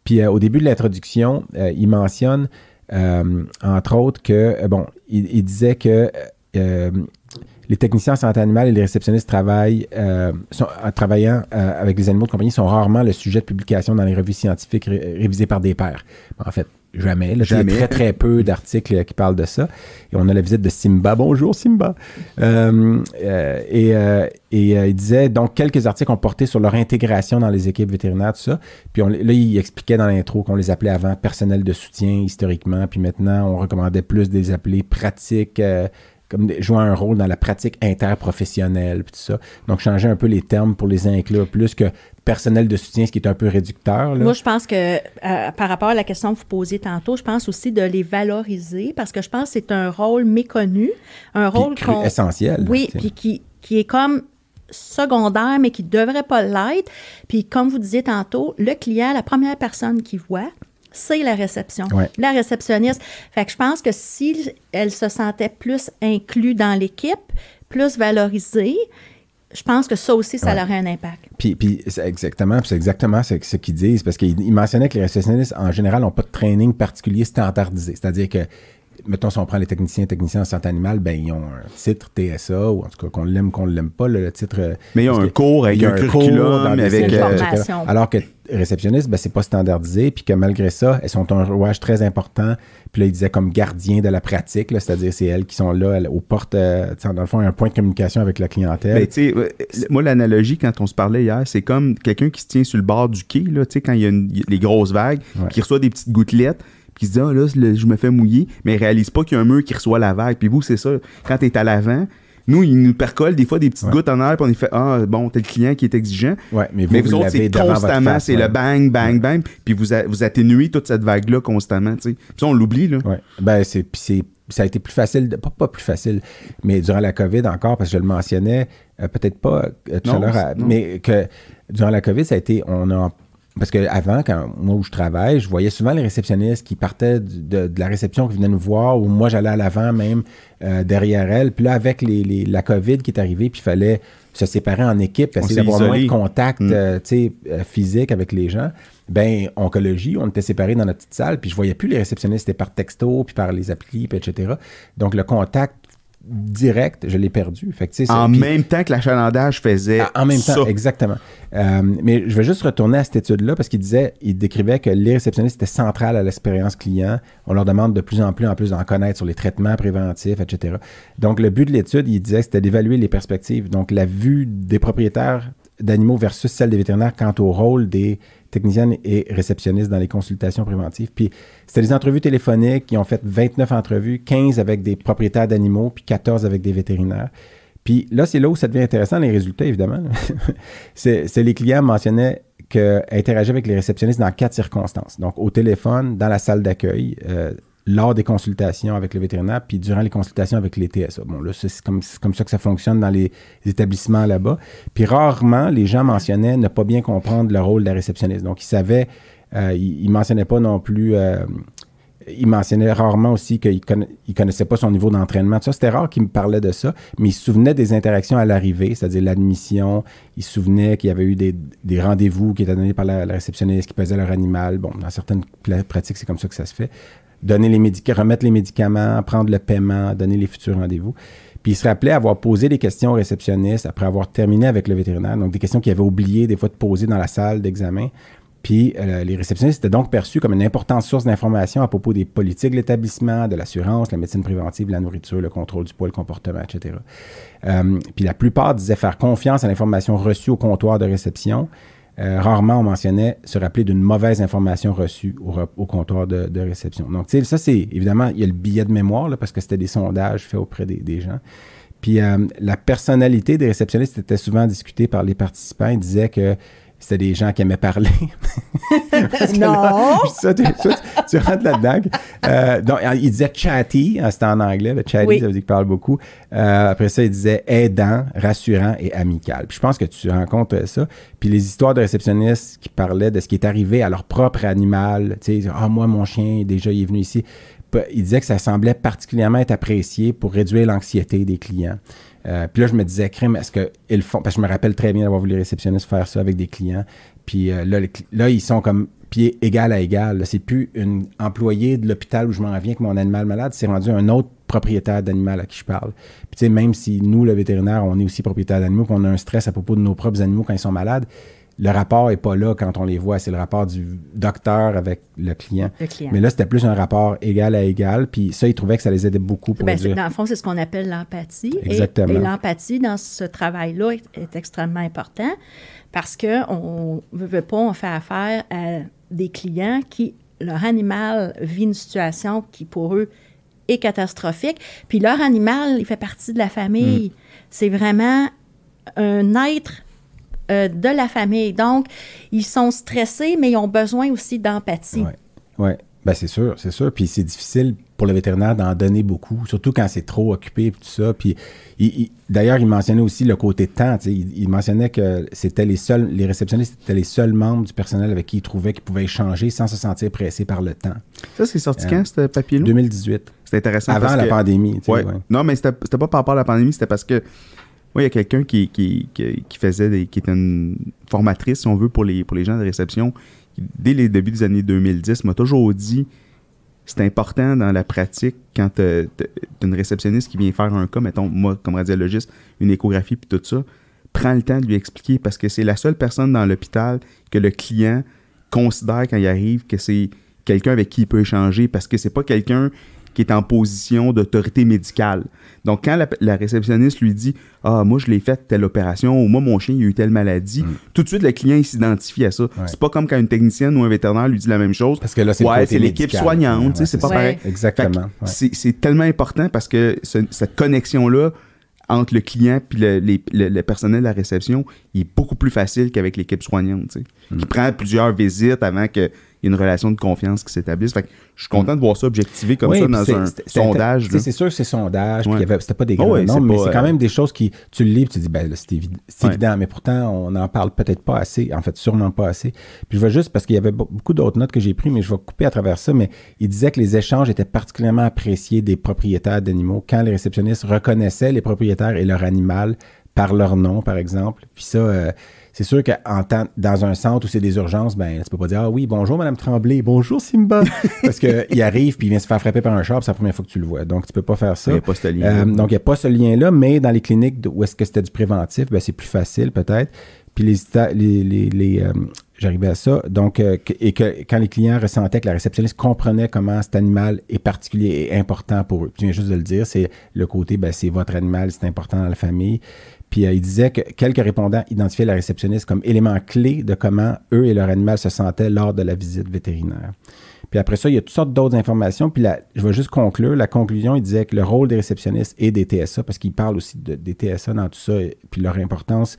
Puis au début de l'introduction, euh, il mentionne euh, entre autres que, euh, bon, il, disait que euh, les techniciens en santé animale et les réceptionnistes travaillent, euh, travaillant euh, avec des animaux de compagnie sont rarement le sujet de publication dans les revues scientifiques ré- révisées par des pairs. En fait, jamais. Là, Il y Jamais. a très, très peu d'articles qui parlent de ça. Et on a la visite de Simba. Bonjour, Simba. Euh, euh, et euh, et il disait, donc, quelques articles ont porté sur leur intégration dans les équipes vétérinaires, tout ça. Puis on- là, il expliquait dans l'intro qu'on les appelait avant personnel de soutien historiquement. Puis maintenant, on recommandait plus de les appeler pratiques. Comme jouer un rôle dans la pratique interprofessionnelle, puis tout ça. Donc, changer un peu les termes pour les inclure plus que personnel de soutien, ce qui est un peu réducteur. là. Moi, je pense que euh, par rapport à la question que vous posiez tantôt, je pense aussi de les valoriser parce que je pense que c'est un rôle méconnu, un Puis rôle cru- essentiel. Oui, puis qui, qui est comme secondaire, mais qui ne devrait pas l'être. Puis comme vous disiez tantôt, le client, la première personne qui voit, c'est la réception, Ouais. la réceptionniste. Fait que je pense que si elle se sentait plus inclus dans l'équipe, plus valorisée, je pense que ça aussi, ça Ouais. aurait un impact. Puis, puis c'est exactement, puis c'est exactement ce, ce qu'ils disent, parce qu'ils ils mentionnaient que les réceptionnistes, en général, n'ont pas de training particulier standardisé. C'est-à-dire que, mettons, si on prend les techniciens et techniciens en santé animale, ben, ils ont un titre TSA, ou en tout cas, qu'on l'aime, qu'on ne l'aime pas, le, le titre. euh, Mais ils ont un cours avec il y a un cours curriculum, avec, euh. Alors que réceptionniste, ben, c'est pas standardisé, puis que malgré ça, elles sont un rouage très important. Puis là, ils disaient comme gardien de la pratique, c'est-à-dire c'est elles qui sont là elles- aux portes, euh, dans le fond, un point de communication avec la clientèle. Ben, moi, l'analogie, quand on se parlait hier, c'est comme quelqu'un qui se tient sur le bord du quai, là, tu sais, quand il y a une- il les grosses vagues, Ouais. qui reçoit des petites gouttelettes, qui se dit, ah là, je me fais mouiller, mais il réalise pas qu'il y a un mur qui reçoit la vague. Puis vous, c'est ça, quand tu es à l'avant, nous, ils nous percolent des fois des petites Ouais. gouttes en air, puis on est fait, ah, bon, t'es le client qui est exigeant. Ouais, mais vous, Mais vous, vous, autres, c'est constamment, c'est ouais. le bang, bang, bang, puis vous, a- vous atténuez toute cette vague-là constamment, tu sais. Puis ça, on l'oublie, là. Oui. Ben, c'est, ça a été plus facile, de- pas, pas plus facile, mais durant la COVID encore, parce que je le mentionnais, euh, peut-être pas euh, tout Non, à l'heure, mais que durant la COVID, ça a été, on a, parce qu'avant, quand moi où je travaille, je voyais souvent les réceptionnistes qui partaient de, de la réception, qui venaient nous voir, ou moi j'allais à l'avant même euh, derrière elles. Puis là, avec les, les- la COVID qui est arrivée, puis il fallait se séparer en équipe, essayer d'avoir moins de contact Mm. euh, euh, physique avec les gens. Ben, oncologie, on était séparés dans notre petite salle, puis je voyais plus les réceptionnistes, c'était par texto, puis par les applis, puis etc. Donc, le contact direct, je l'ai perdu. Fait que, En même temps que l'achalandage faisait ah, en même temps, exactement. Euh, mais je vais juste retourner à cette étude-là parce qu'il disait, il décrivait que les réceptionnistes étaient centrales à l'expérience client. On leur demande de plus en plus, en plus d'en connaître sur les traitements préventifs, etc. Donc, le but de l'étude, il disait c'était d'évaluer les perspectives. Donc, la vue des propriétaires d'animaux versus celle des vétérinaires quant au rôle des techniciennes et réceptionnistes dans les consultations préventives. Puis, c'était des entrevues téléphoniques. Ils ont fait 29 entrevues, 15 avec des propriétaires d'animaux, puis 14 avec des vétérinaires. Puis là, c'est là où ça devient intéressant, les résultats, évidemment. [LAUGHS] c'est les clients mentionnaient qu'interagir avec les réceptionnistes dans quatre circonstances. Donc, au téléphone, dans la salle d'accueil, euh, lors des consultations avec le vétérinaire, puis durant les consultations avec les TSA. Bon, là, c'est comme, comme ça que ça fonctionne dans les établissements là-bas. Puis rarement, les gens mentionnaient ne pas bien comprendre le rôle de la réceptionniste. Donc, ils savaient, euh, ils, ils mentionnaient pas non plus... euh, il mentionnait rarement aussi qu'il conna- il connaissait pas son niveau d'entraînement. Tout Ça, c'était rare qu'il me parlait de ça, mais il se souvenait des interactions à l'arrivée, c'est-à-dire l'admission. Il se souvenait qu'il y avait eu des, rendez-vous qui étaient donnés par la, la réceptionniste qui pesait leur animal. Bon, dans certaines pratiques, c'est comme ça que ça se fait. Donner les médicaments, remettre les médicaments, prendre le paiement, donner les futurs rendez-vous. Puis il se rappelait avoir posé des questions au réceptionniste après avoir terminé avec le vétérinaire, donc des questions qu'il avait oublié des fois de poser dans la salle d'examen. Puis euh, les réceptionnistes étaient donc perçus comme une importante source d'information à propos des politiques de l'établissement, de l'assurance, la médecine préventive, la nourriture, le contrôle du poids, le comportement, etc. Euh, puis la plupart disaient faire confiance à l'information reçue au comptoir de réception. Euh, rarement on mentionnait se rappeler d'une mauvaise information reçue au, comptoir de, réception. Donc, tu sais, ça, c'est évidemment, il y a le billet de mémoire, là, parce que c'était des sondages faits auprès des, des gens. Puis euh, la personnalité des réceptionnistes était souvent discutée par les participants. Ils disaient que c'était des gens qui aimaient parler. [LAUGHS] Parce que Non. là, ça, tu, ça, tu- tu rentres là-dedans. Euh, donc, il disait chatty, hein, c'était en anglais. Le chatty, Oui. ça veut dire qu'il parle beaucoup. Euh, après ça, il disait aidant, rassurant et amical. Puis je pense que tu rencontres ça. Puis les histoires de réceptionnistes qui parlaient de ce qui est arrivé à leur propre animal. Tu sais, ah, moi, mon chien, déjà, il est venu ici. Il disait que ça semblait particulièrement être apprécié pour réduire l'anxiété des clients. Euh, puis là, je me disais, crime, est-ce qu'ils font? Parce que je me rappelle très bien d'avoir vu les réceptionnistes faire ça avec des clients. Puis euh, là, là, ils sont comme pied égal à égal. C'est plus une employée de l'hôpital où je m'en viens avec mon animal malade, c'est rendu un autre propriétaire d'animal à qui je parle. Puis tu sais, même si nous, le vétérinaire, on est aussi propriétaire d'animaux, qu'on a un stress à propos de nos propres animaux quand ils sont malades, le rapport est pas là quand on les voit. C'est le rapport du docteur avec le client. Le client. Mais là, c'était plus un rapport égal à égal. Puis ça, ils trouvaient que ça les aidait beaucoup pour Ben, dire. dans le fond, c'est ce qu'on appelle l'empathie. Exactement. Et, l'empathie dans ce travail-là est, est extrêmement important parce qu'on ne veut, veut pas, on fait affaire à des clients qui, leur animal vit une situation qui pour eux est catastrophique. Puis leur animal, il fait partie de la famille. C'est vraiment un être euh, de la famille. Donc, ils sont stressés, mais ils ont besoin aussi d'empathie. Ouais. Ouais. Ben, c'est sûr, c'est sûr. Puis c'est difficile pour le vétérinaire d'en donner beaucoup, surtout quand c'est trop occupé et tout ça. Puis il- il- d'ailleurs, il mentionnait aussi le côté temps. Il, il mentionnait que c'était les seuls, les réceptionnistes étaient les seuls membres du personnel avec qui il trouvait qu'ils pouvaient échanger sans se sentir pressés par le temps. Ça, c'est sorti Euh, quand, ce papier-là? 2018, C'est intéressant. avant parce la que- pandémie. Ouais. ouais. Non, mais c'était c'était pas par rapport à la pandémie, c'était parce que moi, il y a quelqu'un qui, qui, qui, faisait des, qui était une formatrice, si on veut, pour les, pour les gens de réception, qui, dès les débuts des années 2010, m'a toujours dit c'est important dans la pratique quand tu as une réceptionniste qui vient faire un cas, mettons, moi, comme radiologiste, une échographie puis tout ça, prends le temps de lui expliquer parce que c'est la seule personne dans l'hôpital que le client considère quand il arrive que c'est quelqu'un avec qui il peut échanger parce que c'est pas quelqu'un qui est en position d'autorité médicale. Donc, quand la, la réceptionniste lui dit Ah, moi, je l'ai fait telle opération, ou moi, mon chien, il a eu telle maladie, tout de suite, le client, il s'identifie à ça. C'est pas comme quand une technicienne ou un vétérinaire lui dit la même chose. Parce que là, c'est Ouais, l'équipe soignante, Ouais, c'est pas pareil. Exactement. Que c'est- tellement important parce que ce- cette connexion-là entre le client et le, les- le- le personnel de la réception il est beaucoup plus facile qu'avec l'équipe soignante, tu sais, Mm. qui prend plusieurs visites avant qu'il y une relation de confiance qui s'établisse. Fait que je suis content de voir ça objectivé comme Oui, ça dans un sondage. C'est sûr que c'est sondage, Ouais. c'était pas des Oh grands ouais, nombres, mais c'est quand euh, même des choses qui, tu le lis, tu dis, ben c'est Ouais. évident, mais pourtant, on n'en parle peut-être pas assez, en fait, sûrement pas assez. Puis je vais juste, parce qu'il y avait be- beaucoup d'autres notes que j'ai prises, mais je vais couper à travers ça, mais il disait que les échanges étaient particulièrement appréciés des propriétaires d'animaux quand les réceptionnistes reconnaissaient les propriétaires et leur animal par leur nom, par exemple. Puis ça, euh, c'est sûr que en temps- dans un centre où c'est des urgences, ben, tu peux pas dire Ah oui, bonjour Madame Tremblay, bonjour Simba. [LAUGHS] Parce qu'il arrive puis il vient se faire frapper par un char, c'est la première fois que tu le vois. Donc tu peux pas faire ça. Il y a pas ce lien. Euh, donc il n'y a pas ce lien-là, mais dans les cliniques où est-ce que c'était du préventif, ben, c'est plus facile peut-être. Puis les, les, les- les, euh, j'arrivais à ça. Donc, euh, et que quand les clients ressentaient que la réceptionniste comprenait comment cet animal est particulier et important pour eux. Tu viens juste de le dire, c'est le côté, ben, c'est votre animal, c'est important dans la famille. Puis euh, il disait que quelques répondants identifiaient la réceptionniste comme élément clé de comment eux et leur animal se sentaient lors de la visite vétérinaire. Puis après ça, il y a toutes sortes d'autres informations. Puis je vais juste conclure. La conclusion, il disait que le rôle des réceptionnistes et des TSA, parce qu'il parle aussi de- des TSA dans tout ça, et- puis leur importance.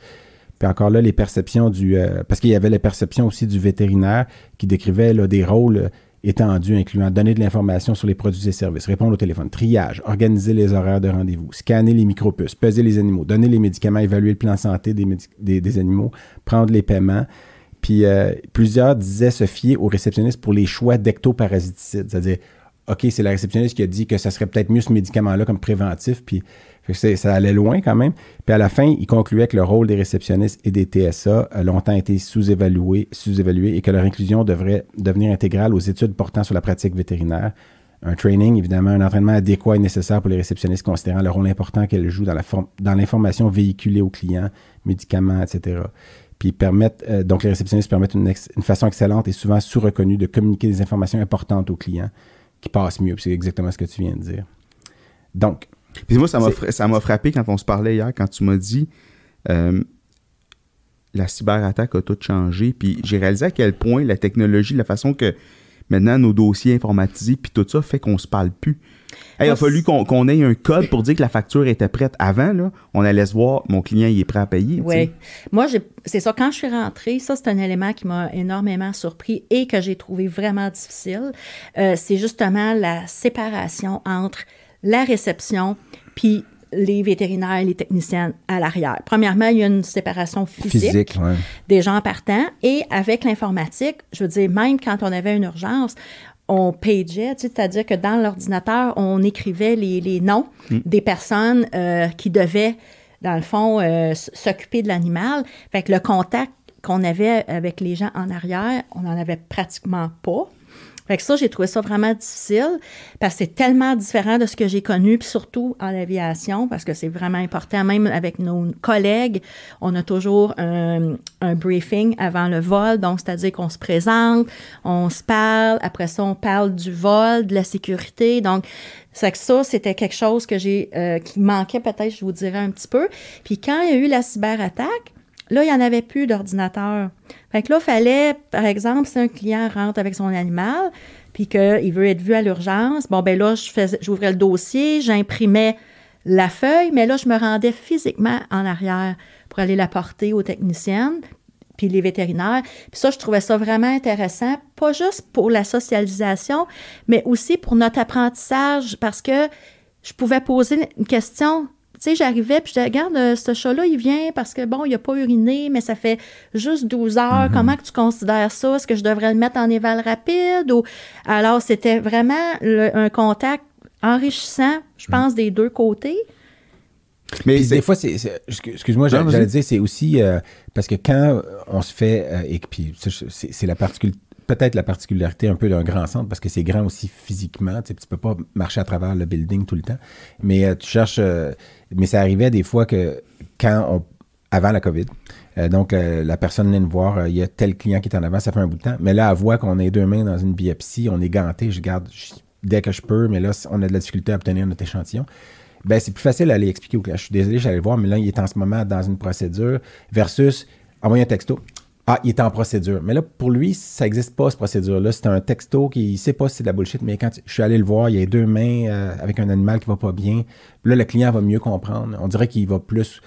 Puis encore là, les perceptions du... euh, parce qu'il y avait les perceptions aussi du vétérinaire qui décrivait là, des rôles étendus, incluant donner de l'information sur les produits et services, répondre au téléphone, triage, organiser les horaires de rendez-vous, scanner les micropuces, peser les animaux, donner les médicaments, évaluer le plan santé des animaux, prendre les paiements. Puis euh, plusieurs disaient se fier aux réceptionnistes pour les choix d'ectoparasiticides. C'est-à-dire, OK, c'est la réceptionniste qui a dit que ça serait peut-être mieux ce médicament-là comme préventif, puis ça allait loin quand même. Puis à la fin, il concluait que le rôle des réceptionnistes et des TSA a longtemps été sous-évalué, sous-évalué et que leur inclusion devrait devenir intégrale aux études portant sur la pratique vétérinaire. Un training, évidemment, un entraînement adéquat est nécessaire pour les réceptionnistes considérant le rôle important qu'elles jouent dans l'information véhiculée aux clients, médicaments, etc. Puis permettent, euh, donc les réceptionnistes permettent une, une façon excellente et souvent sous-reconnue de communiquer des informations importantes aux clients qui passent mieux. Puis C'est exactement ce que tu viens de dire. Donc, Puis moi, ça m'a ça m'a frappé quand on se parlait hier, quand tu m'as dit euh, la cyberattaque a tout changé. Puis j'ai réalisé à quel point la technologie, la façon que maintenant nos dossiers informatisés, puis tout ça fait qu'on se parle plus. Hey, il a fallu qu'on qu'on ait un code pour dire que la facture était prête. Avant, là, on allait se voir, mon client, il est prêt à payer. Oui. Moi, j'ai- c'est ça. Quand je suis rentrée, ça, c'est un élément qui m'a énormément surpris et que j'ai trouvé vraiment difficile. Euh, c'est justement la séparation entre la réception puis les vétérinaires et les techniciens à l'arrière. Premièrement, il y a une séparation physique, physique, ouais. des gens partants et avec l'informatique, je veux dire, même quand on avait une urgence, on pageait, c'est-à-dire que dans l'ordinateur, on écrivait les, les noms des personnes euh, qui devaient, dans le fond, euh, s'occuper de l'animal. Fait que le contact qu'on avait avec les gens en arrière, on n'en avait pratiquement pas. Fait que ça, j'ai trouvé ça vraiment difficile parce que c'est tellement différent de ce que j'ai connu, puis surtout en aviation, parce que c'est vraiment important. Même avec nos collègues, on a toujours un, un briefing avant le vol. Donc, c'est-à-dire qu'on se présente, on se parle, après ça, on parle du vol, de la sécurité. Donc, c'est que ça, c'était quelque chose que j'ai euh, qui manquait peut-être, je vous dirais un petit peu. Puis quand il y a eu la cyberattaque, Là, il n'y en avait plus d'ordinateur. Fait que là, il fallait, par exemple, si un client rentre avec son animal, puis qu'il veut être vu à l'urgence, bon, ben là, j'ouvrais le dossier, j'imprimais la feuille, mais là, je me rendais physiquement en arrière pour aller la porter aux techniciennes, puis les vétérinaires. Puis ça, je trouvais ça vraiment intéressant, pas juste pour la socialisation, mais aussi pour notre apprentissage, parce que je pouvais poser une question. Tu sais, j'arrivais, puis je disais, regarde, euh, ce chat-là, il vient parce que, bon, il n'a pas uriné, mais ça fait juste 12 heures. Comment que tu considères ça? Est-ce que je devrais le mettre en éval rapide? Ou... Alors, c'était vraiment le- un contact enrichissant, je pense, des deux côtés. Mais des fois, c'est, c'est- excuse- excuse-moi, j'allais dire, c'est aussi euh, parce que quand on se fait, euh, et que- puis c'est, c'est la particul- peut-être la particularité un peu d'un grand centre parce que c'est grand aussi physiquement, tu tu peux pas marcher à travers le building tout le temps, mais euh, tu cherches, euh, mais ça arrivait des fois que quand on, avant la COVID, euh, donc la personne vient nous voir, il y a tel client qui est en avant, ça fait un bout de temps, mais là, elle voit qu'on est deux mains dans une biopsie, on est ganté, je garde dès que je peux, mais là, on a de la difficulté à obtenir notre échantillon ben, c'est plus facile à aller expliquer au client. Je suis désolé, j'allais le voir, mais là, il est en ce moment dans une procédure versus envoyer un texto. Ah, il est en procédure. Mais là, pour lui, ça n'existe pas, cette procédure-là. C'est un texto qui ne sait pas si c'est de la bullshit, mais quand je suis allé le voir, il y a deux mains euh, avec un animal qui va pas bien. Puis là, le client va mieux comprendre. On dirait qu'il va plus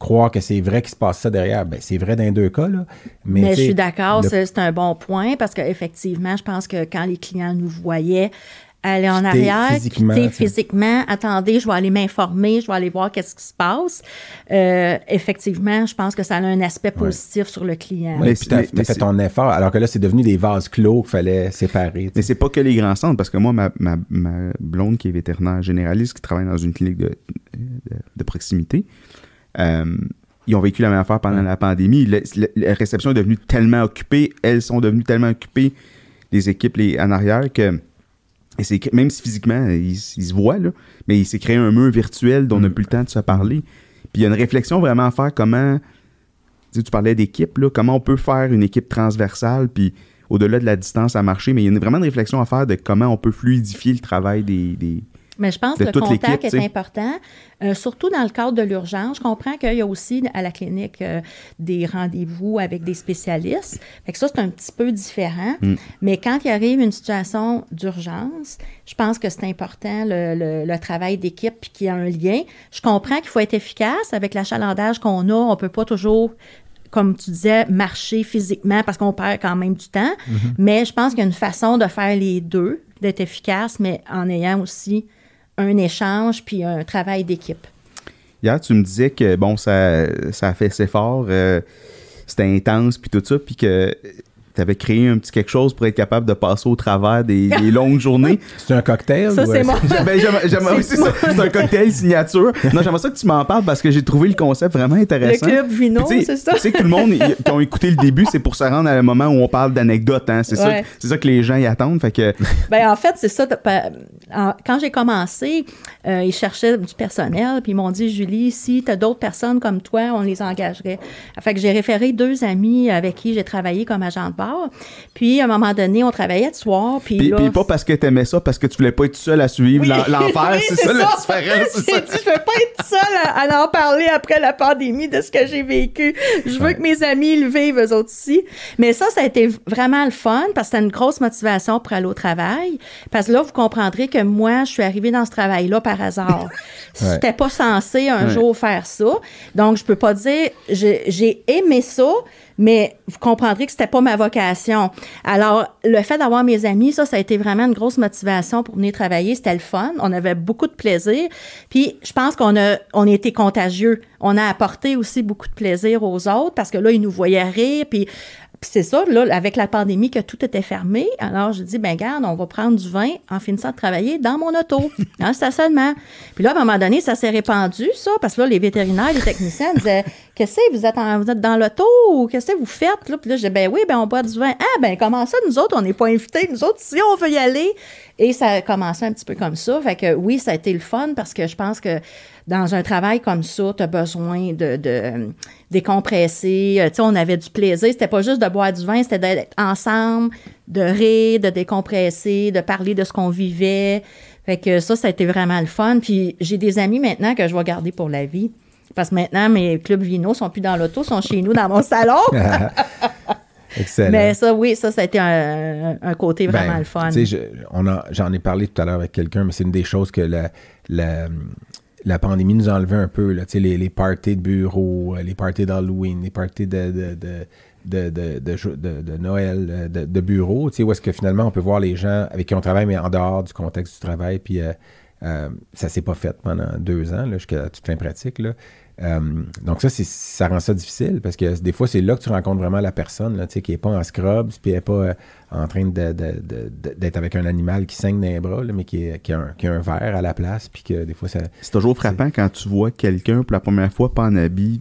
croire que c'est vrai qu'il se passe ça derrière. Ben, c'est vrai dans les deux cas, là. Mais, je suis d'accord, le- c'est un bon point parce qu'effectivement, je pense que quand les clients nous voyaient aller en Quitter arrière, physiquement, quitter tu physiquement, attendez, je vais aller m'informer, je vais aller voir qu'est-ce qui se passe. Euh, effectivement, je pense que ça a un aspect positif sur le client. Ouais, Mais puis mais fait ton effort, alors que là, c'est devenu des vases clos qu'il fallait séparer. tu sais. Mais c'est pas que les grands centres, parce que moi, ma, ma, ma blonde qui est vétérinaire généraliste, qui travaille dans une clinique de, de, de proximité, euh, ils ont vécu la même affaire pendant la pandémie. Le- le- la réception est devenue tellement occupée, elles sont devenues tellement occupées, les équipes les, en arrière, que et c'est même si physiquement, ils, ils se voient, là, mais il s'est créé un mur virtuel dont on n'a plus le temps de se parler. Puis il y a une réflexion vraiment à faire comment, tu sais, tu parlais d'équipe, là, comment on peut faire une équipe transversale, puis au-delà de la distance à marcher, mais il y a une- vraiment une réflexion à faire de comment on peut fluidifier le travail des... des- Mais je pense que le contact est important, euh, surtout dans le cadre de l'urgence. Je comprends qu'il y a aussi à la clinique euh, des rendez-vous avec des spécialistes. Fait que ça, c'est un petit peu différent. Mm. Mais quand il arrive une situation d'urgence, je pense que c'est important le, le- le travail d'équipe puis qu'il y a un lien. Je comprends qu'il faut être efficace avec l'achalandage qu'on a. On peut pas toujours comme tu disais, marcher physiquement parce qu'on perd quand même du temps. Mais je pense qu'il y a une façon de faire les deux, d'être efficace, mais en ayant aussi un échange puis un travail d'équipe. Hier, tu me disais que, bon, ça, ça a fait assez fort, euh, c'était intense, puis tout ça, puis que tu avais créé un petit quelque chose pour être capable de passer au travers des, des [LAUGHS] longues journées. C'est un cocktail? Ça, ou, c'est. Ben, j'aimerais- j'aimerais- C'est c'est ça, c'est un cocktail signature. Non, j'aimerais ça que tu m'en parles parce que j'ai trouvé le concept vraiment Le intéressant. club Vino, Puis tu sais- c'est ça? Tu sais que tout le monde, qui ont écouté le début, c'est pour se rendre à un moment où on parle d'anecdotes. Hein? C'est, ça, Ouais. que- c'est ça que les gens y attendent. Fait que, [LAUGHS] Ben, en fait, c'est ça. Quand j'ai commencé, euh, ils cherchaient du personnel, puis ils m'ont dit, Julie, si tu as d'autres personnes comme toi, on les engagerait. Fait que j'ai référé deux amis avec qui j'ai travaillé comme agent de Puis, à un moment donné, on travaillait de soir, puis puis, là... puis pas parce que t'aimais ça, parce que tu voulais pas être seul à suivre Oui. [LAUGHS] l'enfer. Oui, c'est ça, la différence. [LAUGHS] J'ai ça. dit, je veux pas être seule à, à en parler après la pandémie de ce que j'ai vécu. Je veux que mes amis le vivent eux autres aussi. Mais ça, ça a été vraiment le fun parce que c'était une grosse motivation pour aller au travail. Parce que là, vous comprendrez que moi, je suis arrivée dans ce travail-là par hasard. [LAUGHS] Ouais. J'étais pas censée un Ouais. jour faire ça. Donc, je peux pas dire, j'ai j'ai aimé ça, mais vous comprendrez que c'était pas ma vocation. Alors, le fait d'avoir mes amis, ça, ça a été vraiment une grosse motivation pour venir travailler. C'était le fun. On avait beaucoup de plaisir. Puis, je pense qu'on a, on a été contagieux. On a apporté aussi beaucoup de plaisir aux autres parce que là, ils nous voyaient rire. Puis, puis c'est ça, là, avec la pandémie, que tout était fermé. Alors, j'ai dit, ben garde, on va prendre du vin en finissant de travailler dans mon auto, [LAUGHS] dans le stationnement. Puis là, à un moment donné, ça s'est répandu, ça, parce que là, les vétérinaires, les techniciens disaient, [LAUGHS] qu'est-ce que vous êtes, en- vous êtes dans l'auto ou qu'est-ce que vous faites? Là, puis là, j'ai ben oui, ben on boit du vin. Ah, ben comment ça, nous autres, on n'est pas invités, nous autres, si on veut y aller? Et ça a commencé un petit peu comme ça. Fait que oui, ça a été le fun parce que je pense que dans un travail comme ça, tu as besoin de, de euh, décompresser. Euh, Tu sais, on avait du plaisir. C'était pas juste de boire du vin, c'était d'être ensemble, de rire, de décompresser, de parler de ce qu'on vivait. Fait que ça, ça a été vraiment le fun. Puis j'ai des amis maintenant que je vais garder pour la vie. Parce que maintenant, mes clubs vino sont plus dans l'auto, sont chez nous, dans mon salon. [LAUGHS] Excellent. Mais ça, oui, ça, ça a été un, un côté vraiment Ben, le fun. tu sais, J'en ai parlé tout à l'heure avec quelqu'un, mais c'est une des choses que la, la, la pandémie nous a enlevé un peu. Là, les, les parties de bureau, euh, les parties d'Halloween, les parties de, Noël, de, bureau, où est-ce que finalement on peut voir les gens avec qui on travaille, mais en dehors du contexte du travail. Puis euh, euh, ça s'est pas fait pendant deux ans, jusqu'à toute fin pratique. Là. Euh, donc ça, c'est, ça rend ça difficile parce que des fois, c'est là que tu rencontres vraiment la personne là, qui n'est pas en scrubs, puis n'est pas euh, en train de, de- de- de- d'être avec un animal qui saigne dans les bras, là, mais qui, est- qui a un, qui a un verre à la place, puis que des fois, ça... C'est toujours frappant quand tu vois quelqu'un pour la première fois pas en habit,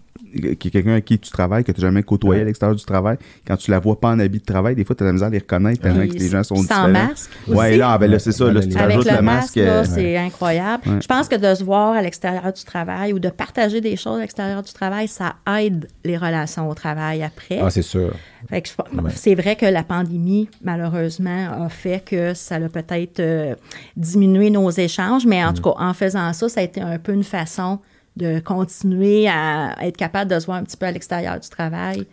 qui est quelqu'un avec qui tu travailles, que tu n'as jamais côtoyé Ouais. à l'extérieur du travail. Quand tu la vois pas en habit de travail, des fois, tu as la misère à les reconnaître tellement que les gens sont sans différents. masque. Ouais, aussi. là, ben là, c'est ça. Là, si tu Avec rajoutes le le masque. masque, là, euh, c'est incroyable. Ouais. Je pense que de se voir à l'extérieur du travail ou de partager des choses à l'extérieur du travail, ça aide les relations au travail après. Ah, c'est sûr. Fait que je pense- Ouais. C'est vrai que la pandémie, malheureusement, a fait que ça a peut-être euh, diminué nos échanges, mais en Mm. tout cas, en faisant ça, ça a été un peu une façon de continuer à être capable de se voir un petit peu à l'extérieur du travail?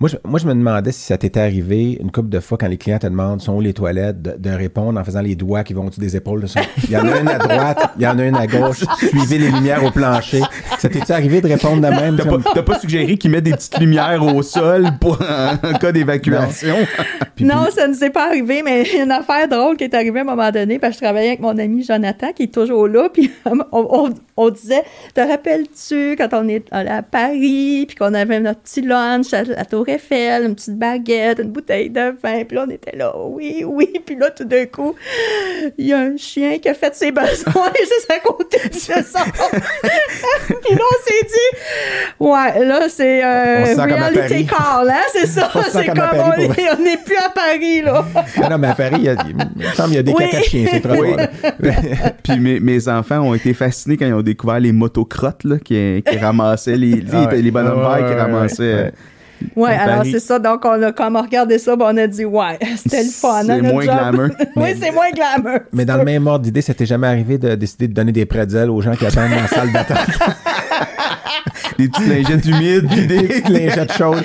Moi je, moi, je me demandais si ça t'était arrivé une couple de fois quand les clients te demandent sont où les toilettes, de, de répondre en faisant les doigts qui vont au-dessus des épaules. de son- Il y en a une à droite, il y en a une à gauche. [LAUGHS] Suivez les lumières au plancher. Ça t'est-tu arrivé de répondre de même? T'as comme- pas, t'as pas suggéré qu'ils mettent des petites lumières au sol pour en cas d'évacuation? [LAUGHS] Puis- non, ça ne s'est pas arrivé, mais il y a une affaire drôle qui est arrivée à un moment donné, parce que je travaillais avec mon ami Jonathan, qui est toujours là, puis [LAUGHS] on, on- on disait, te rappelles-tu quand on est allé à Paris, puis qu'on avait notre petit lunch à la Tour Eiffel, une petite baguette, une bouteille de vin, puis là, on était là, oui, oui, puis là, tout d'un coup, il y a un chien qui a fait ses besoins [LAUGHS] juste à côté de ça. [LAUGHS] puis là, on s'est dit, ouais, là, c'est On euh, Paris. call, hein, c'est ça, c'est comme comme, Paris on pour- est- on n'est plus à Paris, là. Ah non, mais à Paris, il, y a, il me semble qu'il y a des Oui. caca de chiens, c'est trop drôle. [LAUGHS] Puis mes, mes enfants ont été fascinés quand ils ont découvert les motocrottes là, qui, qui ramassaient les, les, Ah ouais. les bonhommes verts qui ramassaient. ouais. euh, alors c'est ça. Donc, on a comme regardé ça, ben, on a dit, ouais, [LAUGHS] c'était le fun. hein, C'est notre moins job. glamour. [LAUGHS] oui, c'est moins glamour. Mais dans le même ordre d'idée, ça t'est jamais arrivé de décider de donner des pretzels aux gens qui attendent dans la salle d'attente? [LAUGHS] Des petites lingettes humides. des, petites lingettes chaudes.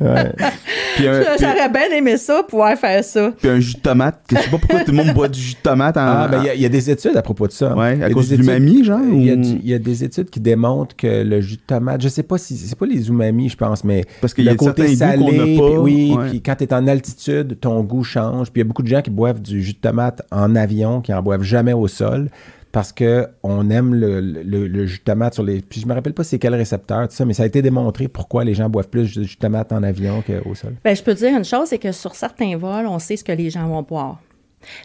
Ouais. [LAUGHS] puis un, puis- J'aurais bien aimé ça, pouvoir faire ça. puis un jus de tomate. Je sais pas pourquoi tout le monde boit du jus de tomate en. Ah, ben il y a- y, a des études à propos de ça. Ouais, à Il y a cause des du umami, genre, Il y, a ou- y a des études qui démontrent que le jus de tomate, je sais pas si c'est pas les umami, je pense, mais Parce qu'il y le a côté certains goûts qu'on salé, n'a pas, puis oui, ouais. puis quand tu es en altitude, ton goût change. Puis il y a beaucoup de gens qui boivent du jus de tomate en avion, qui en boivent jamais au sol. Parce que on aime le, le- le jus de tomate sur les. Puis je me rappelle pas c'est quel récepteur, tout ça, mais ça a été démontré pourquoi les gens boivent plus de jus de tomate en avion qu'au sol. Ben, je peux te dire une chose, c'est que sur certains vols, on sait ce que les gens vont boire.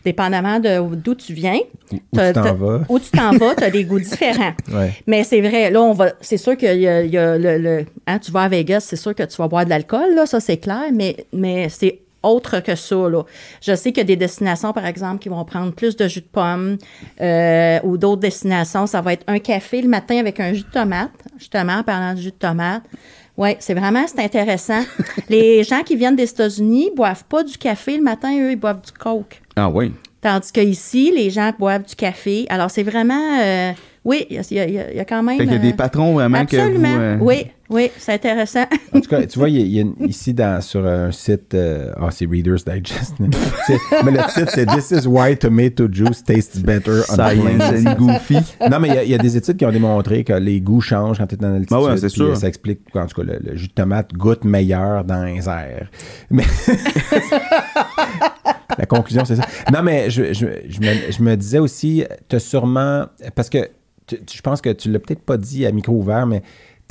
Dépendamment de d'où tu viens, Où tu t'en vas. où tu t'en vas, as des goûts différents. [LAUGHS] Ouais. Mais c'est vrai, là, on va. C'est sûr qu'il y a, y a le. le- hein, tu vas à Vegas, c'est sûr que tu vas boire de l'alcool, là, ça c'est clair, mais, mais c'est autre que ça, là. Je sais qu'il y a des destinations, par exemple, qui vont prendre plus de jus de pomme, euh, ou d'autres destinations, ça va être un café le matin avec un jus de tomate, justement, en parlant de jus de tomate. Oui, c'est vraiment, c'est intéressant. [LAUGHS] Les gens qui viennent des États-Unis boivent pas du café le matin, eux, ils boivent du coke. Ah oui. Tandis qu'ici, les gens boivent du café. Alors, c'est vraiment. euh, oui, il y a, il y a- il y a quand même. Fait qu'il y a des euh, patrons vraiment Absolument. que vous. euh, Oui, oui, c'est intéressant. En tout cas, tu vois, il y a, il y a une- ici dans, sur un site, euh, ah, c'est Reader's Digest. [LAUGHS] Mais le titre, c'est This is why tomato juice tastes better on Science planes. and Goofy. Non, mais il y a- il y, a des études qui ont démontré que les goûts changent quand tu es dans l'altitude. Ah ouais, c'est puis, sûr. euh, Ça explique, en tout cas, le, le jus de tomate goûte meilleur dans les airs. Mais [LAUGHS] la conclusion, c'est ça. Non, mais je, je, je, me, je me disais aussi, tu as sûrement. Parce que tu- tu- je pense que tu l'as peut-être pas dit à micro ouvert, mais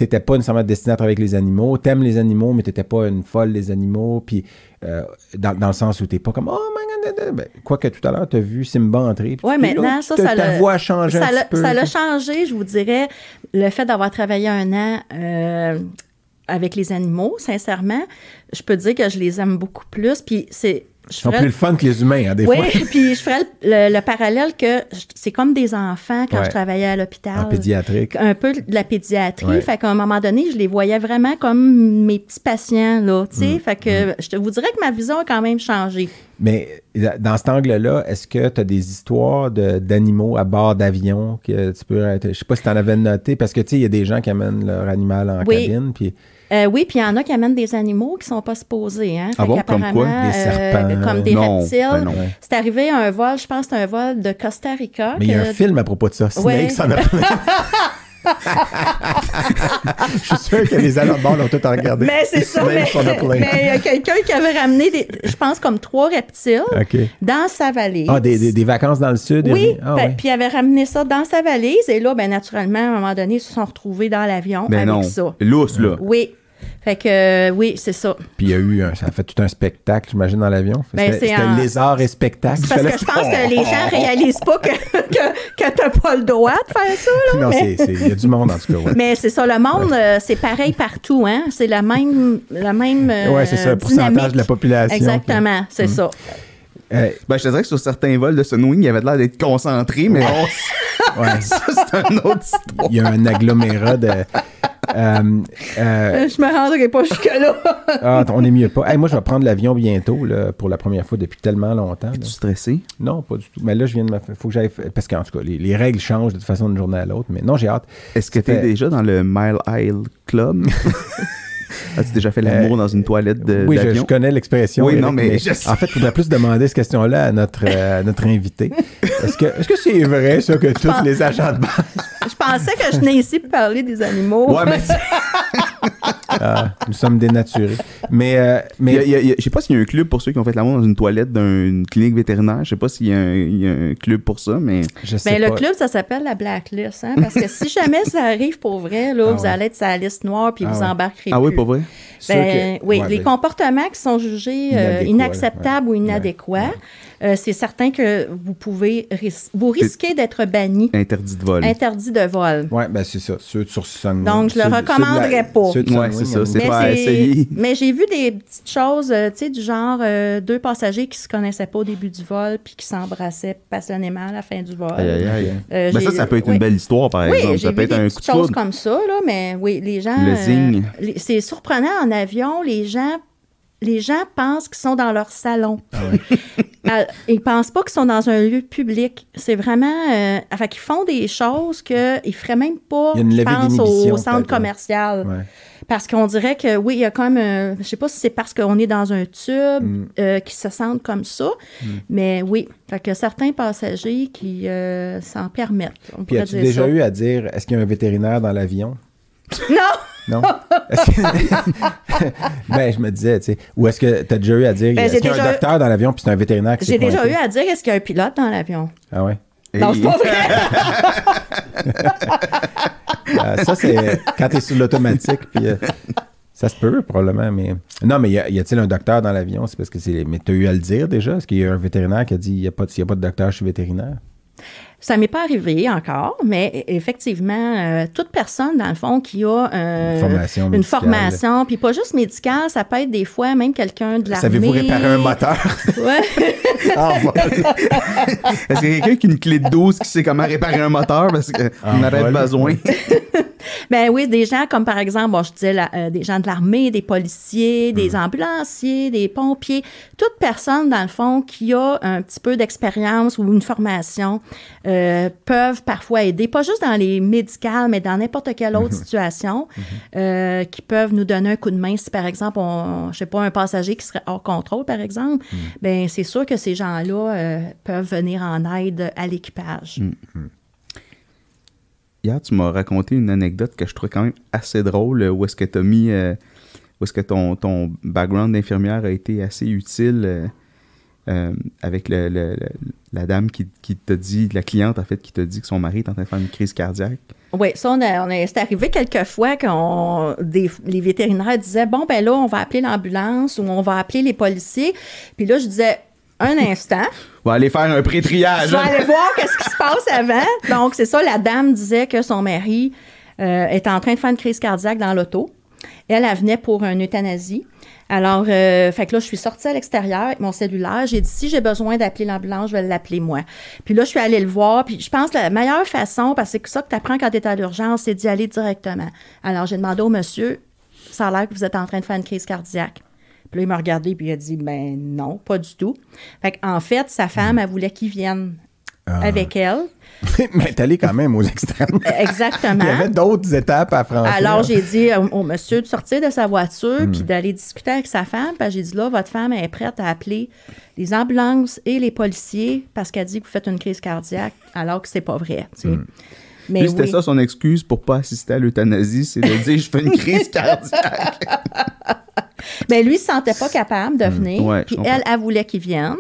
tu n'étais pas nécessairement destiné à travailler avec les animaux. Tu aimes les animaux, mais tu n'étais pas une folle des animaux. Puis euh, dans, dans le sens où tu n'es pas comme Oh my god, ben, quoique tout à l'heure, tu as vu Simba entrer. puis Oui, maintenant, là, ça, ça ta voix a changé ça un l'a- petit peu. Ça l'a changé, je vous dirais, le fait d'avoir travaillé un an euh, avec les animaux, sincèrement, je peux dire que je les aime beaucoup plus. Puis c'est. Je Ils sont plus le fun que les humains, hein, des oui, fois. [LAUGHS] puis je ferais le, le- le parallèle que c'est comme des enfants quand Ouais. je travaillais à l'hôpital. En pédiatrique. Un peu de la pédiatrie. Ouais. Fait qu'à un moment donné, je les voyais vraiment comme mes petits patients, là, tu Mm. sais. Fait que je te vous dirais que ma vision a quand même changé. Mais dans cet angle-là, est-ce que tu as des histoires de- d'animaux à bord d'avion que tu peux. Je sais pas si tu en avais noté, parce que tu sais, il y a des gens qui amènent leur animal en Oui. cabine. Puis, Euh, oui, puis il y en a qui amènent des animaux qui sont pas supposés. Hein? Ah bon? Comme quoi? Des serpents, euh, comme des non, reptiles. ben non. C'est arrivé à un vol, je pense que c'est un vol de Costa Rica. Mais il y a un film à propos de ça. Ouais. Snakes en a [LAUGHS] Je suis sûr que les bord l'ont tout regardé. Mais c'est ça, mais on il y a quelqu'un qui avait ramené, des, je pense, comme trois reptiles dans sa valise. Ah, des, des, des vacances dans le sud? Oui, Ah, ben, ouais. puis il avait ramené ça dans sa valise et là, ben naturellement, à un moment donné, ils se sont retrouvés dans l'avion Ben avec non. ça. Lousse, là. Oui. Fait que, euh, oui, c'est ça. Puis il y a eu un, ça a fait tout un spectacle, j'imagine, dans l'avion. Ben, C'était lézard et spectacle. Parce Fallait- que je pense que les gens réalisent pas que, [LAUGHS] que, que t'as pas le droit de faire ça, là. Non, mais c'est- c'est- il y a du monde, en tout cas. Ouais, mais c'est ça, le monde, euh, c'est pareil partout, hein. C'est la même, la même euh, Ouais, c'est ça, le pourcentage dynamique. de la population. Exactement, c'est ça. Euh, Ben, je te dirais que sur certains vols de Sunwing, il avait l'air d'être concentré, mais bon, [LAUGHS] ouais. ça, c'est un autre histoire. Il y a un agglomérat de. euh, euh, Je me rendrai pas jusque-là. ah, on est mieux pas. Hey, moi, je vais prendre l'avion bientôt, là, pour la première fois depuis tellement longtemps. Es-tu stressé? Non, pas du tout. Mais là, je viens de me faire. Faut que j'aille. Parce qu'en tout cas, les, les règles changent de toute façon d'une journée à l'autre. Mais non, j'ai hâte. Est-ce que tu es déjà dans le Mile Isle Club? [LAUGHS] [LAUGHS] As-tu déjà fait l'amour Euh, dans une toilette de- oui, je, d'avion? je connais l'expression. Oui, Eric, non, mais je en fait, il faudrait plus demander cette question-là à notre, euh, à notre invité. Est-ce que est-ce que c'est vrai, ça, que tous les agents de base. Je pensais que je venais ici pour parler des animaux. Ouais, mais [LAUGHS] Ah, nous sommes dénaturés. Mais, euh, mais il y a- il y a- il y a- je sais pas s'il y a un club pour ceux qui ont fait l'amour dans une toilette d'une clinique vétérinaire. Je sais pas s'il y, a un- il y a un club pour ça, mais je sais Ben, le club, ça s'appelle la blacklist, hein, parce que si jamais ça arrive pour vrai, là, Ah vous ouais. allez être sur la liste noire puis Ah vous ouais. embarquerez ah oui, pour vrai? Ben, que- oui, ouais, les ben, comportements qui sont jugés euh, inacceptables ouais. ou inadéquats, euh, c'est certain que vous pouvez ris- vous risquez d'être banni, Interdit de vol. interdit de vol. Ouais, ben c'est ça. Ceux sur Sunwing. Donc, je le Ceux de- recommanderais pas. c'est ça, c'est Mais, pas à essayer. [LAUGHS] mais j'ai vu des petites choses, euh, tu sais, du genre euh, deux passagers qui se connaissaient pas au début du vol puis qui s'embrassaient passionnément à la fin du vol. Aïe, aïe, aïe. Euh, Ben, ça, ça peut être oui. une belle histoire, par Oui, exemple. Ça vu peut être des un coup de choses comme ça, là, mais oui, les gens... Le euh, les- c'est surprenant en avion, les gens... Les gens pensent qu'ils sont dans leur salon. Ah Euh, [LAUGHS] Ils pensent pas qu'ils sont dans un lieu public. C'est vraiment... Euh, enfin, qu'ils font des choses qu'ils ne feraient même pas, je pense, au centre ouais. commercial. Ouais. Parce qu'on dirait que, oui, il y a comme... un- je sais pas si c'est parce qu'on est dans un tube Mm. euh, qu'ils se sentent comme ça, mais oui. Fait que certains passagers qui euh, s'en permettent. On Puis as-tu déjà ça. eu à dire est-ce qu'il y a un vétérinaire dans l'avion? Non! Non? [LAUGHS] Ben, je me disais, tu sais. Ou est-ce que tu as déjà eu à dire Ben, est-ce qu'il y a un eu- docteur dans l'avion puis c'est un vétérinaire qui J'ai déjà eu à dire est-ce qu'il y a un pilote dans l'avion? Ah ouais? Non, c'est pas vrai. Euh, [LAUGHS] ça, c'est quand tu es sur l'automatique. Puis, euh, ça se peut, probablement. Mais non, mais y a- y a-t-il un docteur dans l'avion? C'est parce que c'est. Mais tu as eu à le dire déjà? Est-ce qu'il y a un vétérinaire qui a dit il n'y a, pas de- s'il y a pas de docteur, je suis vétérinaire? Ça m'est pas arrivé encore, mais e- effectivement, euh, toute personne, dans le fond, qui a euh, Une formation une médicale. formation, puis pas juste médicale, ça peut être des fois même quelqu'un de l'armée. Savez-vous réparer un moteur? [LAUGHS] Ouais. [LAUGHS] en vol? [LAUGHS] Est-ce qu'il y a quelqu'un qui a une clé de 12 qui sait comment réparer un moteur? Parce qu'on En aurait besoin? Ben oui, des gens comme par exemple, bon, je disais la- euh, des gens de l'armée, des policiers, des ambulanciers, des pompiers, toute personne dans le fond qui a un petit peu d'expérience ou une formation euh, peuvent parfois aider, pas juste dans les médicales, mais dans n'importe quelle autre situation, euh, qui peuvent nous donner un coup de main. Si par exemple, on, je sais pas, un passager qui serait hors contrôle, par exemple, ben c'est sûr que ces gens-là euh, peuvent venir en aide à l'équipage. Hier, tu m'as raconté une anecdote que je trouvais quand même assez drôle, euh, où est-ce que tu as mis, euh, où est-ce que ton, ton background d'infirmière a été assez utile euh, avec le- le- le- la dame qui, qui t'a dit, la cliente en fait, qui t'a dit que son mari est en train de faire une crise cardiaque. Oui, ça, on a, on a- c'est arrivé quelques fois qu'on des- les vétérinaires disaient bon, ben là, on va appeler l'ambulance ou on va appeler les policiers. Puis là, je disais un [LAUGHS] instant, On va aller faire un je pré-triage. vais hein? aller voir qu'est-ce qui se passe avant. Donc, c'est ça, la dame disait que son mari euh, était en train de faire une crise cardiaque dans l'auto. Elle, elle venait pour une euthanasie. Alors, euh, fait que là, je suis sortie à l'extérieur avec mon cellulaire. J'ai dit, si j'ai besoin d'appeler l'ambulance, je vais l'appeler moi. Puis là, je suis allée le voir. Puis je pense que la meilleure façon, parce que c'est ça que tu apprends quand tu es à l'urgence, c'est d'y aller directement. Alors, j'ai demandé au monsieur, ça a l'air que vous êtes en train de faire une crise cardiaque. Puis là, il m'a regardé puis il a dit, ben non, pas du tout. Fait qu'en fait, sa femme, elle voulait qu'il vienne Ah. avec elle. [LAUGHS] mais t'es allé quand même aux extrêmes. [LAUGHS] Exactement. Il y avait d'autres étapes à franchir. Alors, j'ai dit au, au monsieur de sortir de sa voiture Hmm. puis d'aller discuter avec sa femme. Puis j'ai dit là, votre femme est prête à appeler les ambulances et les policiers parce qu'elle dit que vous faites une crise cardiaque alors que c'est pas vrai. tu sais. Hmm. Mais c'était oui. ça son excuse pour pas assister à l'euthanasie, c'est de dire je fais une crise cardiaque. [LAUGHS] Mais lui, il se sentait pas capable de venir. Ouais, je puis elle, elle voulait qu'il vienne.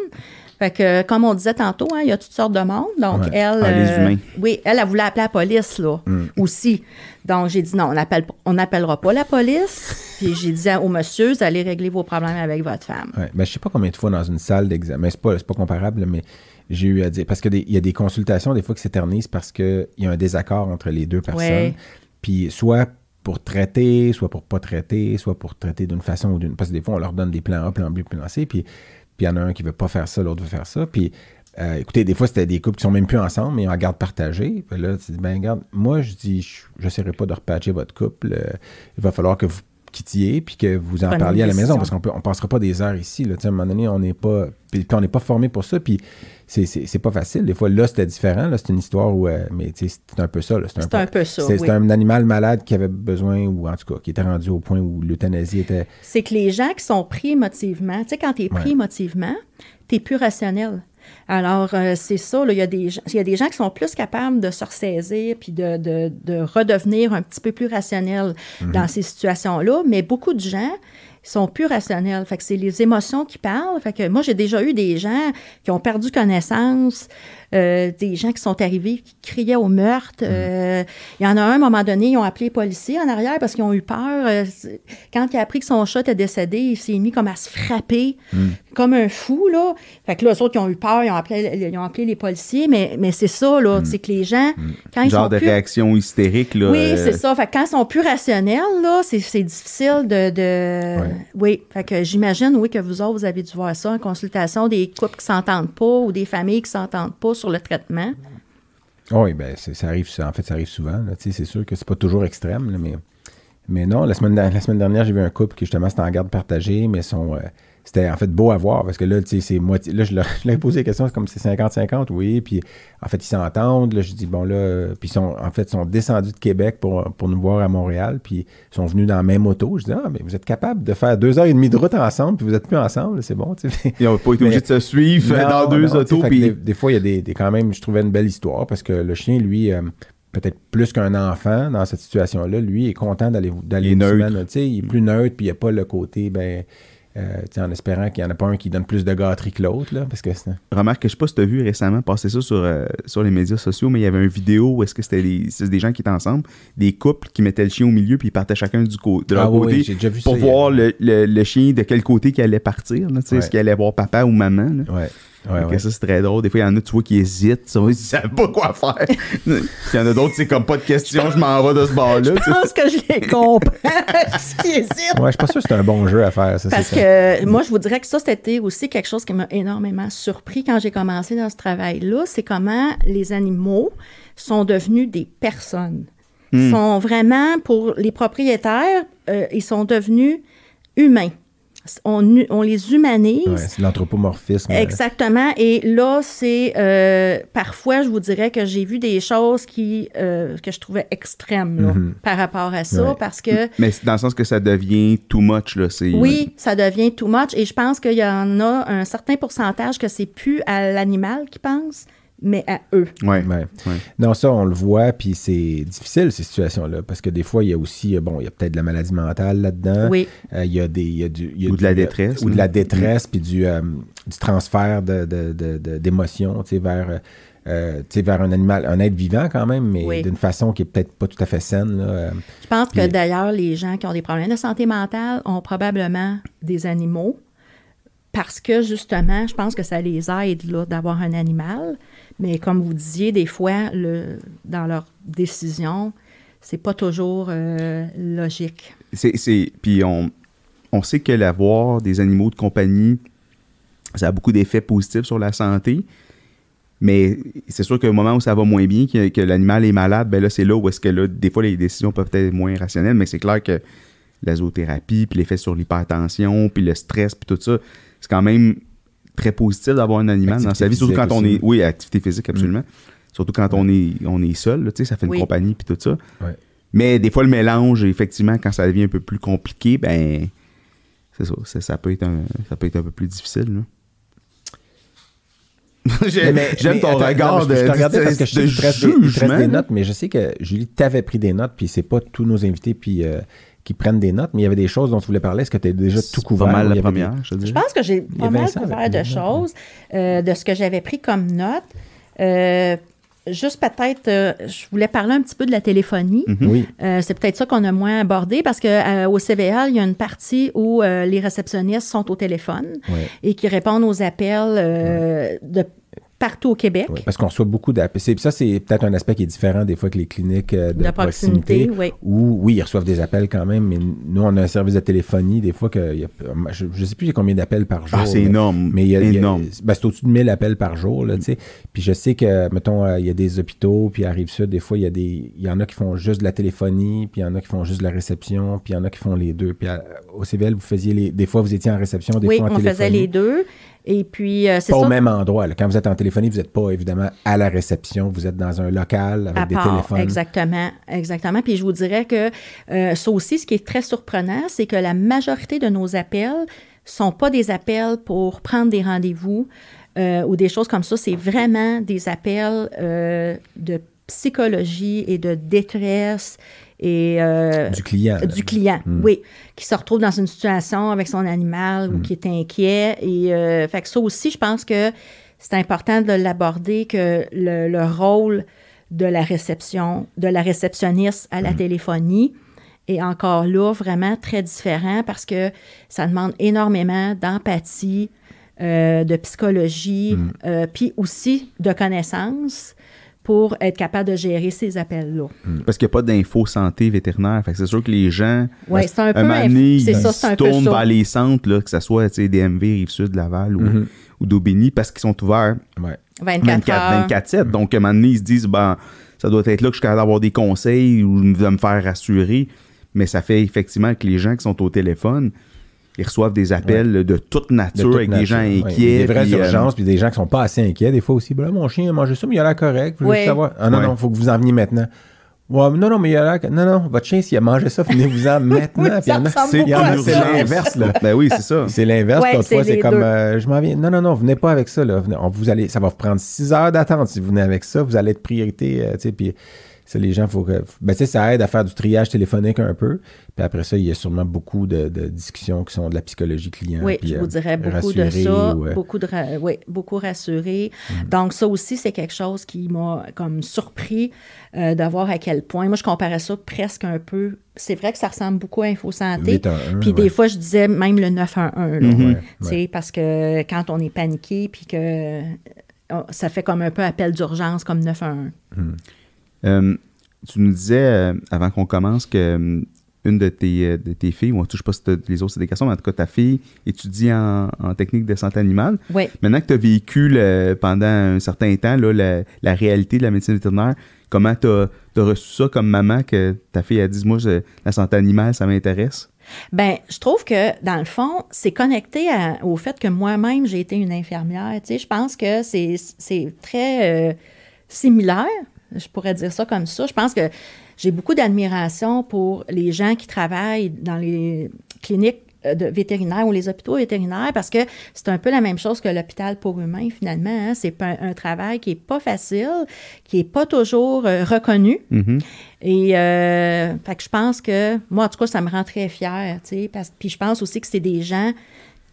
Fait que, comme on disait tantôt, hein, il y a toutes sortes de monde. Donc, Ouais. elle. Ah, les humains. Oui, elle, elle voulait appeler la police, là, aussi. Donc, j'ai dit non, on appelle, on n'appellera pas la police. [LAUGHS] puis j'ai dit au monsieur, vous allez régler vos problèmes avec votre femme. Ouais, ben, je sais pas combien de fois dans une salle d'examen, c'est pas, pas comparable, mais j'ai eu à dire, parce qu'il y a des consultations des fois qui s'éternisent parce qu'il y a un désaccord entre les deux personnes. Ouais. Puis soit pour traiter, soit pour pas traiter, soit pour traiter d'une façon ou d'une... Parce que des fois, on leur donne des plans A, plan B, plan C, puis il y en a un qui veut pas faire ça, l'autre veut faire ça. Puis, euh, écoutez, des fois, c'était des couples qui sont même plus ensemble, mais en garde partagée. Puis là, tu dis, ben, regarde, moi, je dis, je n'essaierai pas de repatcher votre couple. Euh, il va falloir que vous quittiez puis que vous en Prenez parliez à la maison parce qu'on on passera pas des heures ici. Là. À un moment donné, on n'est pas, puis, on n'est pas formé pour ça. Puis c'est, pas facile. Des fois, là, c'était différent. Là, c'est une histoire où, euh, mais c'est un peu ça. C'est un peu ça, C'est, oui. c'est un animal malade qui avait besoin, ou en tout cas, qui était rendu au point où l'euthanasie était. c'est que les gens qui sont pris émotivement, tu sais, quand tu es pris Ouais. émotivement, tu plus rationnel. Alors, euh, c'est ça, il y, a des gens- il y a des gens qui sont plus capables de se ressaisir puis de, de- de redevenir un petit peu plus rationnels Mhm. dans ces situations-là, mais beaucoup de gens sont plus rationnels. Fait que c'est les émotions qui parlent. Fait que moi, j'ai déjà eu des gens qui ont perdu connaissance, des gens qui sont arrivés, qui criaient au meurtre. Euh, Il y en a un, à un moment donné, ils ont appelé les policiers en arrière parce qu'ils ont eu peur. Euh, quand il a appris que son chat était décédé, il s'est mis comme à se frapper, comme un fou, là. Fait que là, eux autres, ils ont eu peur, ils ont appelé, ils ont appelé les policiers, mais, mais c'est ça, là, c'est que les gens, quand ils Genre sont de plus... réaction hystérique. Là, Oui, euh, c'est ça. Fait que quand ils sont plus rationnels, là, c'est, c'est difficile de. de- Ouais. Oui. Fait que j'imagine, oui, que vous autres, vous avez dû voir ça en consultation, des couples qui s'entendent pas ou des familles qui s'entendent pas sur le traitement. Oui, ben ça arrive, en fait, ça arrive souvent. C'est sûr que c'est pas toujours extrême, mais, mais non, la semaine, la semaine dernière, j'ai vu un couple qui justement c'était en garde partagée, mais son, euh, c'était en fait beau à voir parce que là, tu sais, c'est moitié. Là, je leur, je leur ai posé la question, c'est comme c'est 50-50, oui. Puis en fait, ils s'entendent. Là, je dis, bon, là, puis ils sont, en fait, ils sont descendus de Québec pour, pour nous voir à Montréal, puis ils sont venus dans la même auto. Je dis, ah, mais vous êtes capable de faire deux heures et demie de route ensemble, puis vous êtes plus ensemble, c'est bon, tu sais. Ils n'ont pas été obligés de se suivre Non, dans deux non, autos. puis- des, des fois, il y a des, des- quand même, je trouvais une belle histoire parce que le chien, lui, euh, peut-être plus qu'un enfant dans cette situation-là, lui est content d'aller d'aller neutre. semaine, tu sais, il est plus neutre, puis il n'y a pas le côté, ben, euh, en espérant qu'il n'y en a pas un qui donne plus de gâterie que l'autre, parce que Remarque que je sais pas si tu as vu récemment passer ça sur, euh, sur les médias sociaux, mais il y avait une vidéo où est-ce que c'était des, des gens qui étaient ensemble, des couples qui mettaient le chien au milieu puis ils partaient chacun du de leur Ah oui, côté oui, j'ai déjà vu pour ça, voir a- le, le- le chien de quel côté qu'il allait partir, Ouais. est-ce qu'il allait voir papa ou maman. là. ouais, ouais, ouais. Ça, c'est très drôle. Des fois, il y en a, tu vois, qui hésitent. ça, Ils savent pas quoi faire. [LAUGHS] il y en a d'autres, c'est comme pas de question, je m'en vais de ce bord-là. tu Je pense que je les comprends. [LAUGHS] qui hésite. Ouais, je suis pas sûr que c'est un bon jeu à faire, ça. Parce ça. que moi, je vous dirais que ça, c'était aussi quelque chose qui m'a énormément surpris quand j'ai commencé dans ce travail-là. C'est comment les animaux sont devenus des personnes. Ils sont vraiment, pour les propriétaires, euh, ils sont devenus humains. On, les humanise. Ouais, c'est l'anthropomorphisme. euh, Exactement. Et là, c'est euh, parfois, je vous dirais que j'ai vu des choses qui euh, que je trouvais extrêmes là, par rapport à ça, Ouais. parce que Mais c'est dans le sens que ça devient too much. Là, c'est, oui, ça devient too much. Et je pense qu'il y en a un certain pourcentage que c'est plus à l'animal qui pense, mais à eux. Ouais. Ouais. Ouais. Non, ça, on le voit, puis c'est difficile, ces situations-là, parce que des fois, il y a aussi, euh, bon, il y a peut-être de la maladie mentale là-dedans. Oui. Euh, il y a des... il y a du, il y a Ou de du- la détresse, Ou de la détresse, puis du, euh, du transfert de, de- de- de- d'émotions, tu sais, vers... euh, euh, tu sais, vers un animal, un être vivant quand même, mais Oui. d'une façon qui est peut-être pas tout à fait saine. Là. Je pense que d'ailleurs, les gens qui ont des problèmes de santé mentale ont probablement des animaux parce que justement, je pense que ça les aide là, d'avoir un animal. Mais comme vous disiez, des fois, dans leurs décisions, c'est pas toujours euh, logique. C'est, puis on, on sait que l'avoir des animaux de compagnie, ça a beaucoup d'effets positifs sur la santé. Mais c'est sûr qu'au moment où ça va moins bien, que, l'animal est malade, ben là, c'est là où est-ce que là, des fois, les décisions peuvent être moins rationnelles, mais c'est clair que la zoothérapie, puis l'effet sur l'hypertension, puis le stress, puis tout ça, c'est quand même, très positif d'avoir un animal dans sa vie, surtout quand on aussi. est. Oui, activité physique, absolument. Surtout quand on est, on est seul, là, tu sais, ça fait une Oui. compagnie puis tout ça. Ouais. Mais des fois, le mélange, effectivement, quand ça devient un peu plus compliqué, ben. C'est ça, ça, ça peut être un, ça peut être un peu plus difficile. là. [LAUGHS] J'aime ton attends, regard non, de, je, je te regardais de- parce que je de te reste des, il te reste jugement. des notes, mais je sais que Julie, t'avais pris des notes, puis c'est pas tous nos invités puis, euh, qui prennent des notes, mais il y avait des choses dont tu voulais parler. Est-ce que tu as déjà tout couvert? Pas mal la première, des- je te Je dirais. pense que j'ai pas mal couvert de choses, euh, de ce que j'avais pris comme note. Euh, juste peut-être, euh, je voulais parler un petit peu de la téléphonie. Mhm. Oui. Euh, c'est peut-être ça qu'on a moins abordé parce qu'au CVL, il y a une partie où euh, les réceptionnistes sont au téléphone et qui répondent aux appels euh, de partout au Québec. Oui, parce qu'on reçoit beaucoup d'appels. Ça, c'est peut-être un aspect qui est différent des fois que les cliniques euh, de, De proximité, oui. Où, oui, ils reçoivent des appels quand même, mais nous, on a un service de téléphonie. Des fois, que, il y a- je ne sais plus combien d'appels par jour. Ah, c'est énorme. Mais il y a, il y a- énorme. ben, c'est au-dessus de 1000 appels par jour, là, tu sais. Puis je sais que, mettons, euh, il y a des hôpitaux, puis à Rive-Sud, des fois, il y a des... Il y en a qui font juste de la téléphonie, puis il y en a qui font juste de la réception, puis il y en a qui font les deux. Puis à- au CVL, vous faisiez les... Des fois, vous étiez en réception, des oui, fois en on téléphonie. faisait les deux. Et puis, euh, c'est Pas ça. au même endroit. là. Quand vous êtes en téléphonie, vous n'êtes pas évidemment à la réception. Vous êtes dans un local avec à des part, téléphones. Exactement, exactement. Puis je vous dirais que euh, ça aussi, ce qui est très surprenant, c'est que la majorité de nos appels sont pas des appels pour prendre des rendez-vous euh, ou des choses comme ça. C'est vraiment des appels euh, de psychologie et de détresse et euh, Du client. du client, oui, qui se retrouve dans une situation avec son animal ou qui est inquiet. Et euh, fait que ça aussi, je pense que c'est important de l'aborder, que le, le rôle de la réception, de la réceptionniste à la téléphonie est encore là vraiment très différent parce que ça demande énormément d'empathie, euh, de psychologie, euh, puis aussi de connaissances pour être capable de gérer ces appels-là. Parce qu'il n'y a pas d'info santé vétérinaire. Fait que c'est sûr que les gens, Ouais, c'est un peu moment inf- donné, c'est ils ça, c'est un se peu tournent vers les centres, là, que ce soit DMV, Rive-Sud, Laval ou, Mhm. ou d'Aubigny, parce qu'ils sont ouverts Ouais. 24, 24, heures. 24-7. Donc, à un moment donné, ils se disent, ben, ça doit être là que je suis capable d'avoir des conseils ou de me faire rassurer. Mais ça fait effectivement que les gens qui sont au téléphone, ils reçoivent des appels de toute De nature toute avec des gens ouais. inquiets. Des vraies puis, euh, urgences, puis des gens qui sont pas assez inquiets. Des fois aussi, ben là, mon chien a mangé ça, mais il a l'air correct. Je veux Ouais. juste savoir. Ah non, Ouais. non, il faut que vous en veniez maintenant. Ouais, non, non, mais il a l'air. Non, non, votre chien, s'il a mangé ça, venez-vous-en [LAUGHS] maintenant. Oui, y ça c'est- il y en a- beaucoup à c'est ça. l'inverse, là. Ben oui, c'est ça. C'est l'inverse. Ouais, fois, c'est comme euh, je m'en viens. Non, non, non, venez pas avec ça. Là. Venez- on- vous allez, ça va vous prendre six heures d'attente si vous venez avec ça. Vous allez être priorité. euh, tu sais, puis ça, les gens, faut que. Ben, tu sais, ça aide à faire du triage téléphonique un peu. Puis après ça, il y a sûrement beaucoup de, de discussions qui sont de la psychologie client. Oui, puis, je euh, vous dirais beaucoup de ça, ou, euh, beaucoup de ra- oui, beaucoup rassuré. Mm. Donc ça aussi c'est quelque chose qui m'a comme surpris euh, de voir à quel point. Moi je comparais ça presque un peu. C'est vrai que ça ressemble beaucoup à InfoSanté. 811, Puis ouais. des fois je disais même le 911 là. Mhm. Ouais, Tu sais, parce que quand on est paniqué puis que euh, ça fait comme un peu appel d'urgence comme 911. Euh, tu nous disais, euh, avant qu'on commence, que euh, une de tes, de tes filles, ou je sais pas si les autres c'est des garçons, mais en tout cas ta fille étudie en, en technique de santé animale. Oui. Maintenant que tu as vécu le- pendant un certain temps là, la, la réalité de la médecine vétérinaire, comment tu as, reçu ça comme maman que ta fille a dit Moi, je- la santé animale, ça m'intéresse? Ben, je trouve que dans le fond, c'est connecté à- au fait que moi-même j'ai été une infirmière. Tu sais, je pense que c'est c'est très euh, similaire. Je pourrais dire ça comme ça. Je pense que j'ai beaucoup d'admiration pour les gens qui travaillent dans les cliniques euh, de vétérinaires ou les hôpitaux vétérinaires parce que c'est un peu la même chose que l'hôpital pour humains finalement. hein. C'est un, un travail qui est pas facile, qui est pas toujours euh, reconnu. Mhm. Et euh, fait que je pense que, moi, en tout cas, ça me rend très fière, tu sais. parce- Puis je pense aussi que c'est des gens,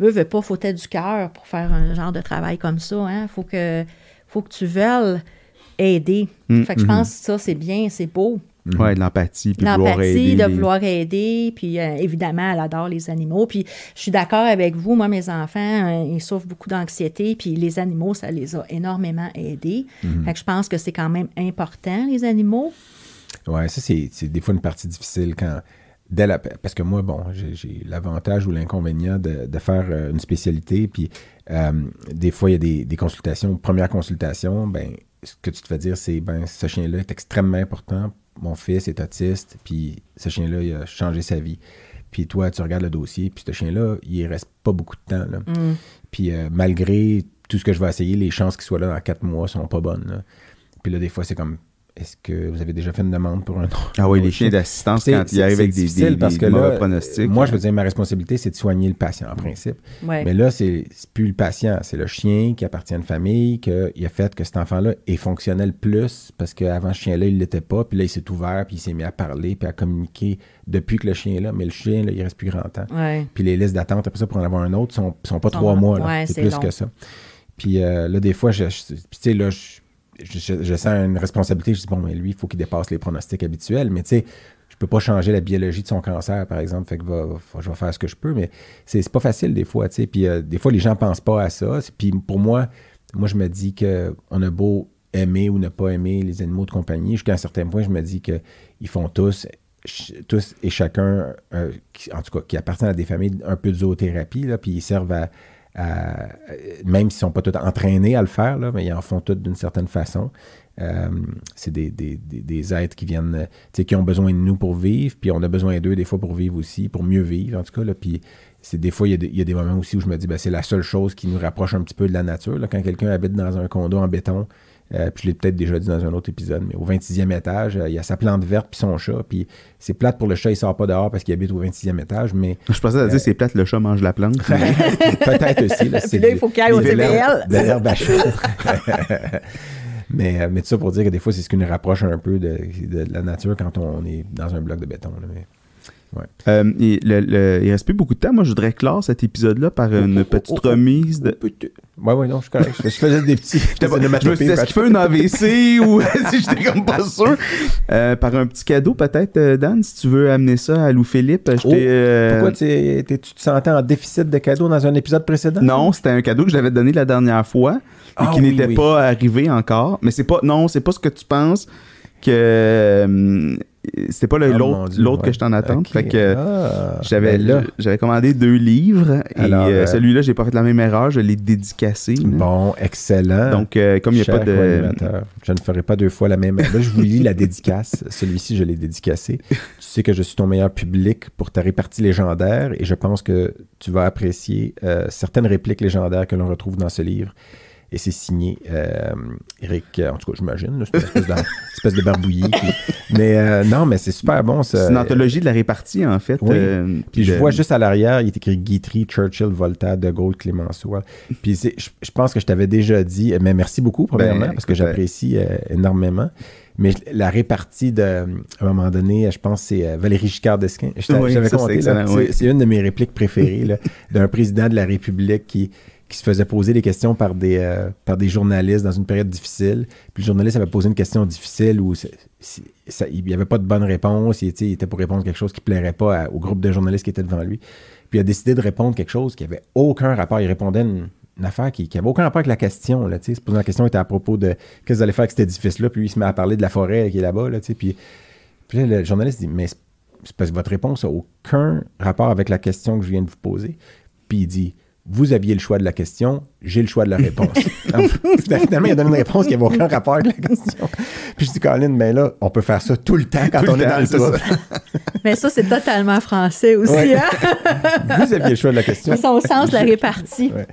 eux, veulent pas fauter du cœur pour faire un genre de travail comme ça, hein. Faut que, faut que tu veuilles aider. Mm, Fait que je pense que ça, c'est bien, c'est beau. Ouais, de l'empathie, puis de vouloir L'empathie, aider. de vouloir aider, puis euh, évidemment, elle adore les animaux. Puis je suis d'accord avec vous, moi, mes enfants, euh, ils souffrent beaucoup d'anxiété, puis les animaux, ça les a énormément aidés. Mm-hmm. Fait que je pense que c'est quand même important, les animaux. Ouais, ça, c'est des fois une partie difficile quand. Dès la, parce que moi, bon, j'ai- l'avantage ou l'inconvénient de, de faire euh, une spécialité, puis euh, des fois, il y a des, des consultations. Première consultation, ben, ce que tu te fais dire, c'est ben, ce chien-là est extrêmement important. Mon fils est autiste, puis ce chien-là, il a changé sa vie. puis toi, tu regardes le dossier, puis ce chien-là, il reste pas beaucoup de temps. Là. Mm. Puis euh, malgré tout ce que je vais essayer, les chances qu'il soit là dans quatre mois sont pas bonnes. là. Puis là, des fois, c'est comme, est-ce que vous avez déjà fait une demande pour un autre? Ah oui, les chien? chiens d'assistance, C'est- quand ils arrivent avec des, des, parce des que mauvais là, pronostics. Moi, je veux dire, ma responsabilité, c'est de soigner le patient, en principe. Ouais. Mais là, c'est c'est plus le patient, c'est le chien qui appartient à une famille, qui a fait que cet enfant-là est fonctionnel plus, parce qu'avant, ce chien-là, il l'était pas, puis là, il s'est ouvert, puis il s'est mis à parler, puis à communiquer depuis que le chien est là. Mais le chien, là, il reste plus grand temps. Ouais. Puis les listes d'attente après ça pour en avoir un autre sont, sont pas Sont trois mois. là. Ouais, c'est c'est plus long. que ça. Puis euh, là, des fois, je, je- puis tu sais, là, je, je- sens une responsabilité. Je dis, bon, mais lui, il faut qu'il dépasse les pronostics habituels. Mais tu sais, je peux pas changer la biologie de son cancer, par exemple. Fait que va, je vais faire ce que je peux. Mais c'est pas facile, des fois, tu sais. Puis euh, des fois, les gens pensent pas à ça. Puis pour moi, moi, je me dis que on a beau aimer ou ne pas aimer les animaux de compagnie, jusqu'à un certain point, je me dis que ils font tous tous et chacun, euh, en tout cas, qui appartiennent à des familles un peu de zoothérapie, là, puis ils servent à, à- même s'ils ne sont pas tous entraînés à le faire, mais ils en font tous d'une certaine façon. Euh, c'est des, des- êtres qui viennent, euh, qui ont besoin de nous pour vivre, puis on a besoin d'eux des fois pour vivre aussi, pour mieux vivre, en tout cas. C'est des fois, il y, a des, moments aussi où je me dis, ben, c'est la seule chose qui nous rapproche un petit peu de la nature. Quand quelqu'un habite dans un condo en béton, euh, puis je l'ai peut-être déjà dit dans un autre épisode, mais au 26e étage, euh, il y a sa plante verte puis son chat. Puis c'est plate pour le chat, il sort pas dehors parce qu'il habite au 26e étage, mais Je pensais à dire c'est plate, le chat mange la plante. peut-être aussi. Là, Puis c'est là, il faut qu'il aille au TBL. De l'herbe à chat. mais, euh, mais tout ça pour dire que des fois, c'est ce qui nous rapproche un peu de, de la nature quand on est dans un bloc de béton. là, mais- Euh, et le- le- il reste plus beaucoup de temps. Moi, je voudrais clore cet épisode-là par une petite remise de. Ouais, ouais, non, je suis correct. Je fais juste des petits. [LAUGHS] Je me suis dit, est-ce qu'il fait un AVC [LAUGHS] ou [LAUGHS] si j'étais comme pas sûr? Euh, par un petit cadeau, peut-être, euh, Dan, si tu veux amener ça à Lou Philippe. Je Oh, euh, Pourquoi tu, te sentais en déficit de cadeaux dans un épisode précédent? Non, c'était un cadeau que j'avais donné la dernière fois et Ah qui oui, n'était oui. pas arrivé encore. Mais c'est pas, non, c'est pas ce que tu penses que euh, c'était pas Ah, l'autre, Dieu, l'autre ouais. que je t'en attends. Fait que Ah, j'avais, ben j'avais commandé deux livres et euh, euh, celui-là, j'ai pas fait la même erreur, je l'ai dédicacé. Bon, excellent. Donc, euh, comme il n'y a pas de. Je ne ferai pas deux fois la même. Là, je vous lis la dédicace. [LAUGHS] Celui-ci, je l'ai dédicacé. Tu sais que je suis ton meilleur public pour ta répartie légendaire et je pense que tu vas apprécier certaines répliques légendaires que l'on retrouve dans ce livre. Et c'est signé euh, Eric, en tout cas, j'imagine. C'est une espèce de, [LAUGHS] espèce de barbouillis. qui- Mais euh, non, mais c'est super bon. C'est une anthologie de la répartie, en fait. Oui. euh, Puis je de- vois juste à l'arrière, il est écrit Guitry, Churchill, Voltaire, De Gaulle, Clémenceau. Puis je, je pense que je t'avais déjà dit, mais merci beaucoup, premièrement, Ben, parce que j'apprécie énormément. Mais la répartie de, à un moment donné, je pense que c'est Valérie Giscard d'Esquin. Je Oui, compté, C'est oui. une de mes répliques préférées d'un président de la République qui, qui se faisait poser des questions par des, euh, par des journalistes dans une période difficile. Puis le journaliste avait posé une question difficile où il n'y avait pas de bonne réponse. Il, il était pour répondre quelque chose qui ne plairait pas au groupe de journalistes qui était devant lui. Puis il a décidé de répondre quelque chose qui avait aucun rapport. Il répondait une, une affaire qui n'avait aucun rapport avec la question. Là. Se posant la question était à propos de qu'est-ce que vous allez faire avec cet édifice-là. Puis lui, il se met à parler de la forêt qui est là-bas. Puis, puis là, le journaliste dit Mais c'est parce que votre réponse n'a aucun rapport avec la question que je viens de vous poser. Puis il dit Vous aviez le choix de la question, j'ai le choix de la réponse. [LAUGHS] [LAUGHS] Finalement, il a donné une réponse qui n'avait aucun rapport avec la question. Puis je dis Colin, mais là, on peut faire ça tout le temps quand Tout on le est temps, dans le trouble. [LAUGHS] Mais ça, c'est totalement français aussi. Ouais. Hein? Vous aviez le choix de la question. C'est son sens de la répartie. Ouais.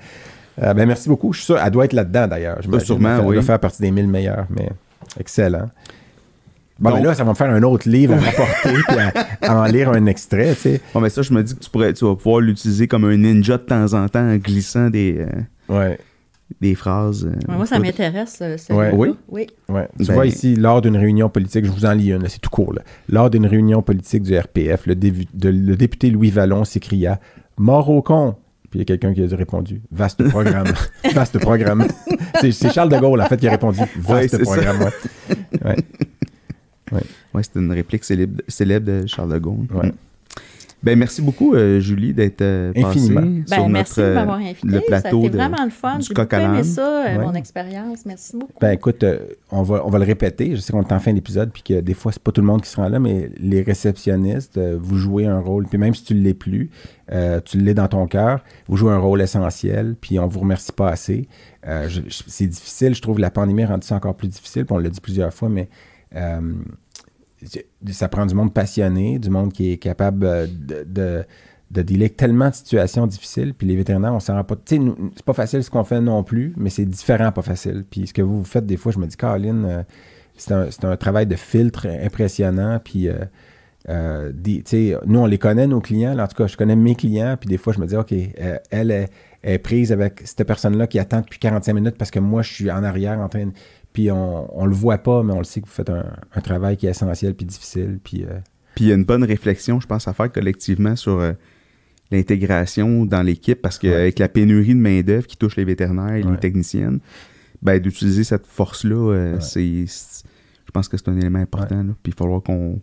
Euh, ben, merci beaucoup. Je suis sûr, elle doit être là-dedans d'ailleurs. Je Ben, sûrement, Elle oui. doit faire partie des 1000 meilleurs, mais excellent. Bon, Donc- ben là, ça va me faire un autre livre à rapporter [LAUGHS] puis à, à en lire un extrait, tu sais. Bon, mais ça, je me dis que tu, pourrais, tu vas pouvoir l'utiliser comme un ninja de temps en temps en glissant des, euh, Ouais, des phrases. euh, Ouais, moi, ça m'intéresse. euh. Ouais. Oui? Oui. ouais. Tu Ben- vois ici, lors d'une réunion politique, je vous en lis une, là, c'est tout court. là. Lors d'une réunion politique du RPF, le, dévu- de- le député Louis Vallon s'écria Mort au con Puis il y a quelqu'un qui a répondu Vaste programme. [LAUGHS] Vaste programme. c'est, Charles de Gaulle, en fait, qui a répondu Ouais, Vaste programme. Ouais. [LAUGHS] Ouais. Ouais, c'était une réplique célèbre, célèbre de Charles de Gaulle. Ouais. Ben, merci beaucoup, euh, Julie, d'être euh, Infiniment. passée Ben, sur merci notre, de euh, m'avoir invité. le plateau ça a été de- vraiment le fun. J'ai beaucoup aimé ça, euh, Ouais. mon expérience. Merci beaucoup. Ben écoute, euh, on, va, on va le répéter. Je sais qu'on est en fin d'épisode, puis que des fois, c'est pas tout le monde qui se rend là, mais les réceptionnistes, euh, vous jouez un rôle, puis même si tu ne l'es plus, euh, tu l'es dans ton cœur, vous jouez un rôle essentiel, puis on vous remercie pas assez. Euh, c'est difficile, je trouve, la pandémie a rendu ça encore plus difficile, puis on l'a dit plusieurs fois, mais euh, ça prend du monde passionné, du monde qui est capable euh, de, de, de dealer tellement de situations difficiles. Puis les vétérinaires, on s'en rend pas. Tu sais, c'est pas facile ce qu'on fait non plus, mais c'est différent, pas facile. Puis ce que vous, faites, des fois, je me dis, Caroline, euh, c'est un, travail de filtre impressionnant. Puis. euh, euh, nous, on les connaît, nos clients. En tout cas, je connais mes clients. Puis des fois, je me dis, OK, elle est, est prise avec cette personne-là qui attend depuis 45 minutes parce que moi, je suis en arrière en train de... Puis on, on le voit pas, mais on le sait que vous faites un, un travail qui est essentiel puis difficile. Puis euh, Puis il y a une bonne réflexion, je pense, à faire collectivement sur euh, l'intégration dans l'équipe parce Ouais. qu'avec la pénurie de main-d'œuvre qui touche les vétérinaires et Ouais. les techniciennes, ben, d'utiliser cette force-là, euh, Ouais. c'est, c'est- je pense que c'est un élément important. là. Puis il va falloir qu'on,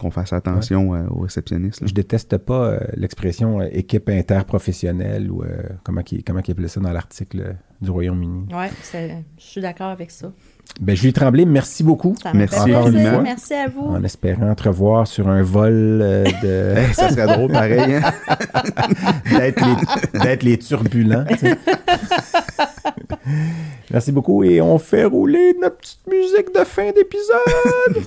qu'on fasse attention euh, aux réceptionnistes. là. je déteste pas euh, l'expression euh, équipe interprofessionnelle ou euh, comment ils comment ils appelaient ça dans l'article du Royaume-Uni. Oui, je suis d'accord avec ça. Ben, Julie Tremblay, merci beaucoup. Ça me Merci infiniment. Merci à vous. En espérant te revoir sur un vol de... [LAUGHS] Ça serait drôle pareil. hein? [LAUGHS] d'être les, turbulents. Merci beaucoup et on fait rouler notre petite musique de fin d'épisode.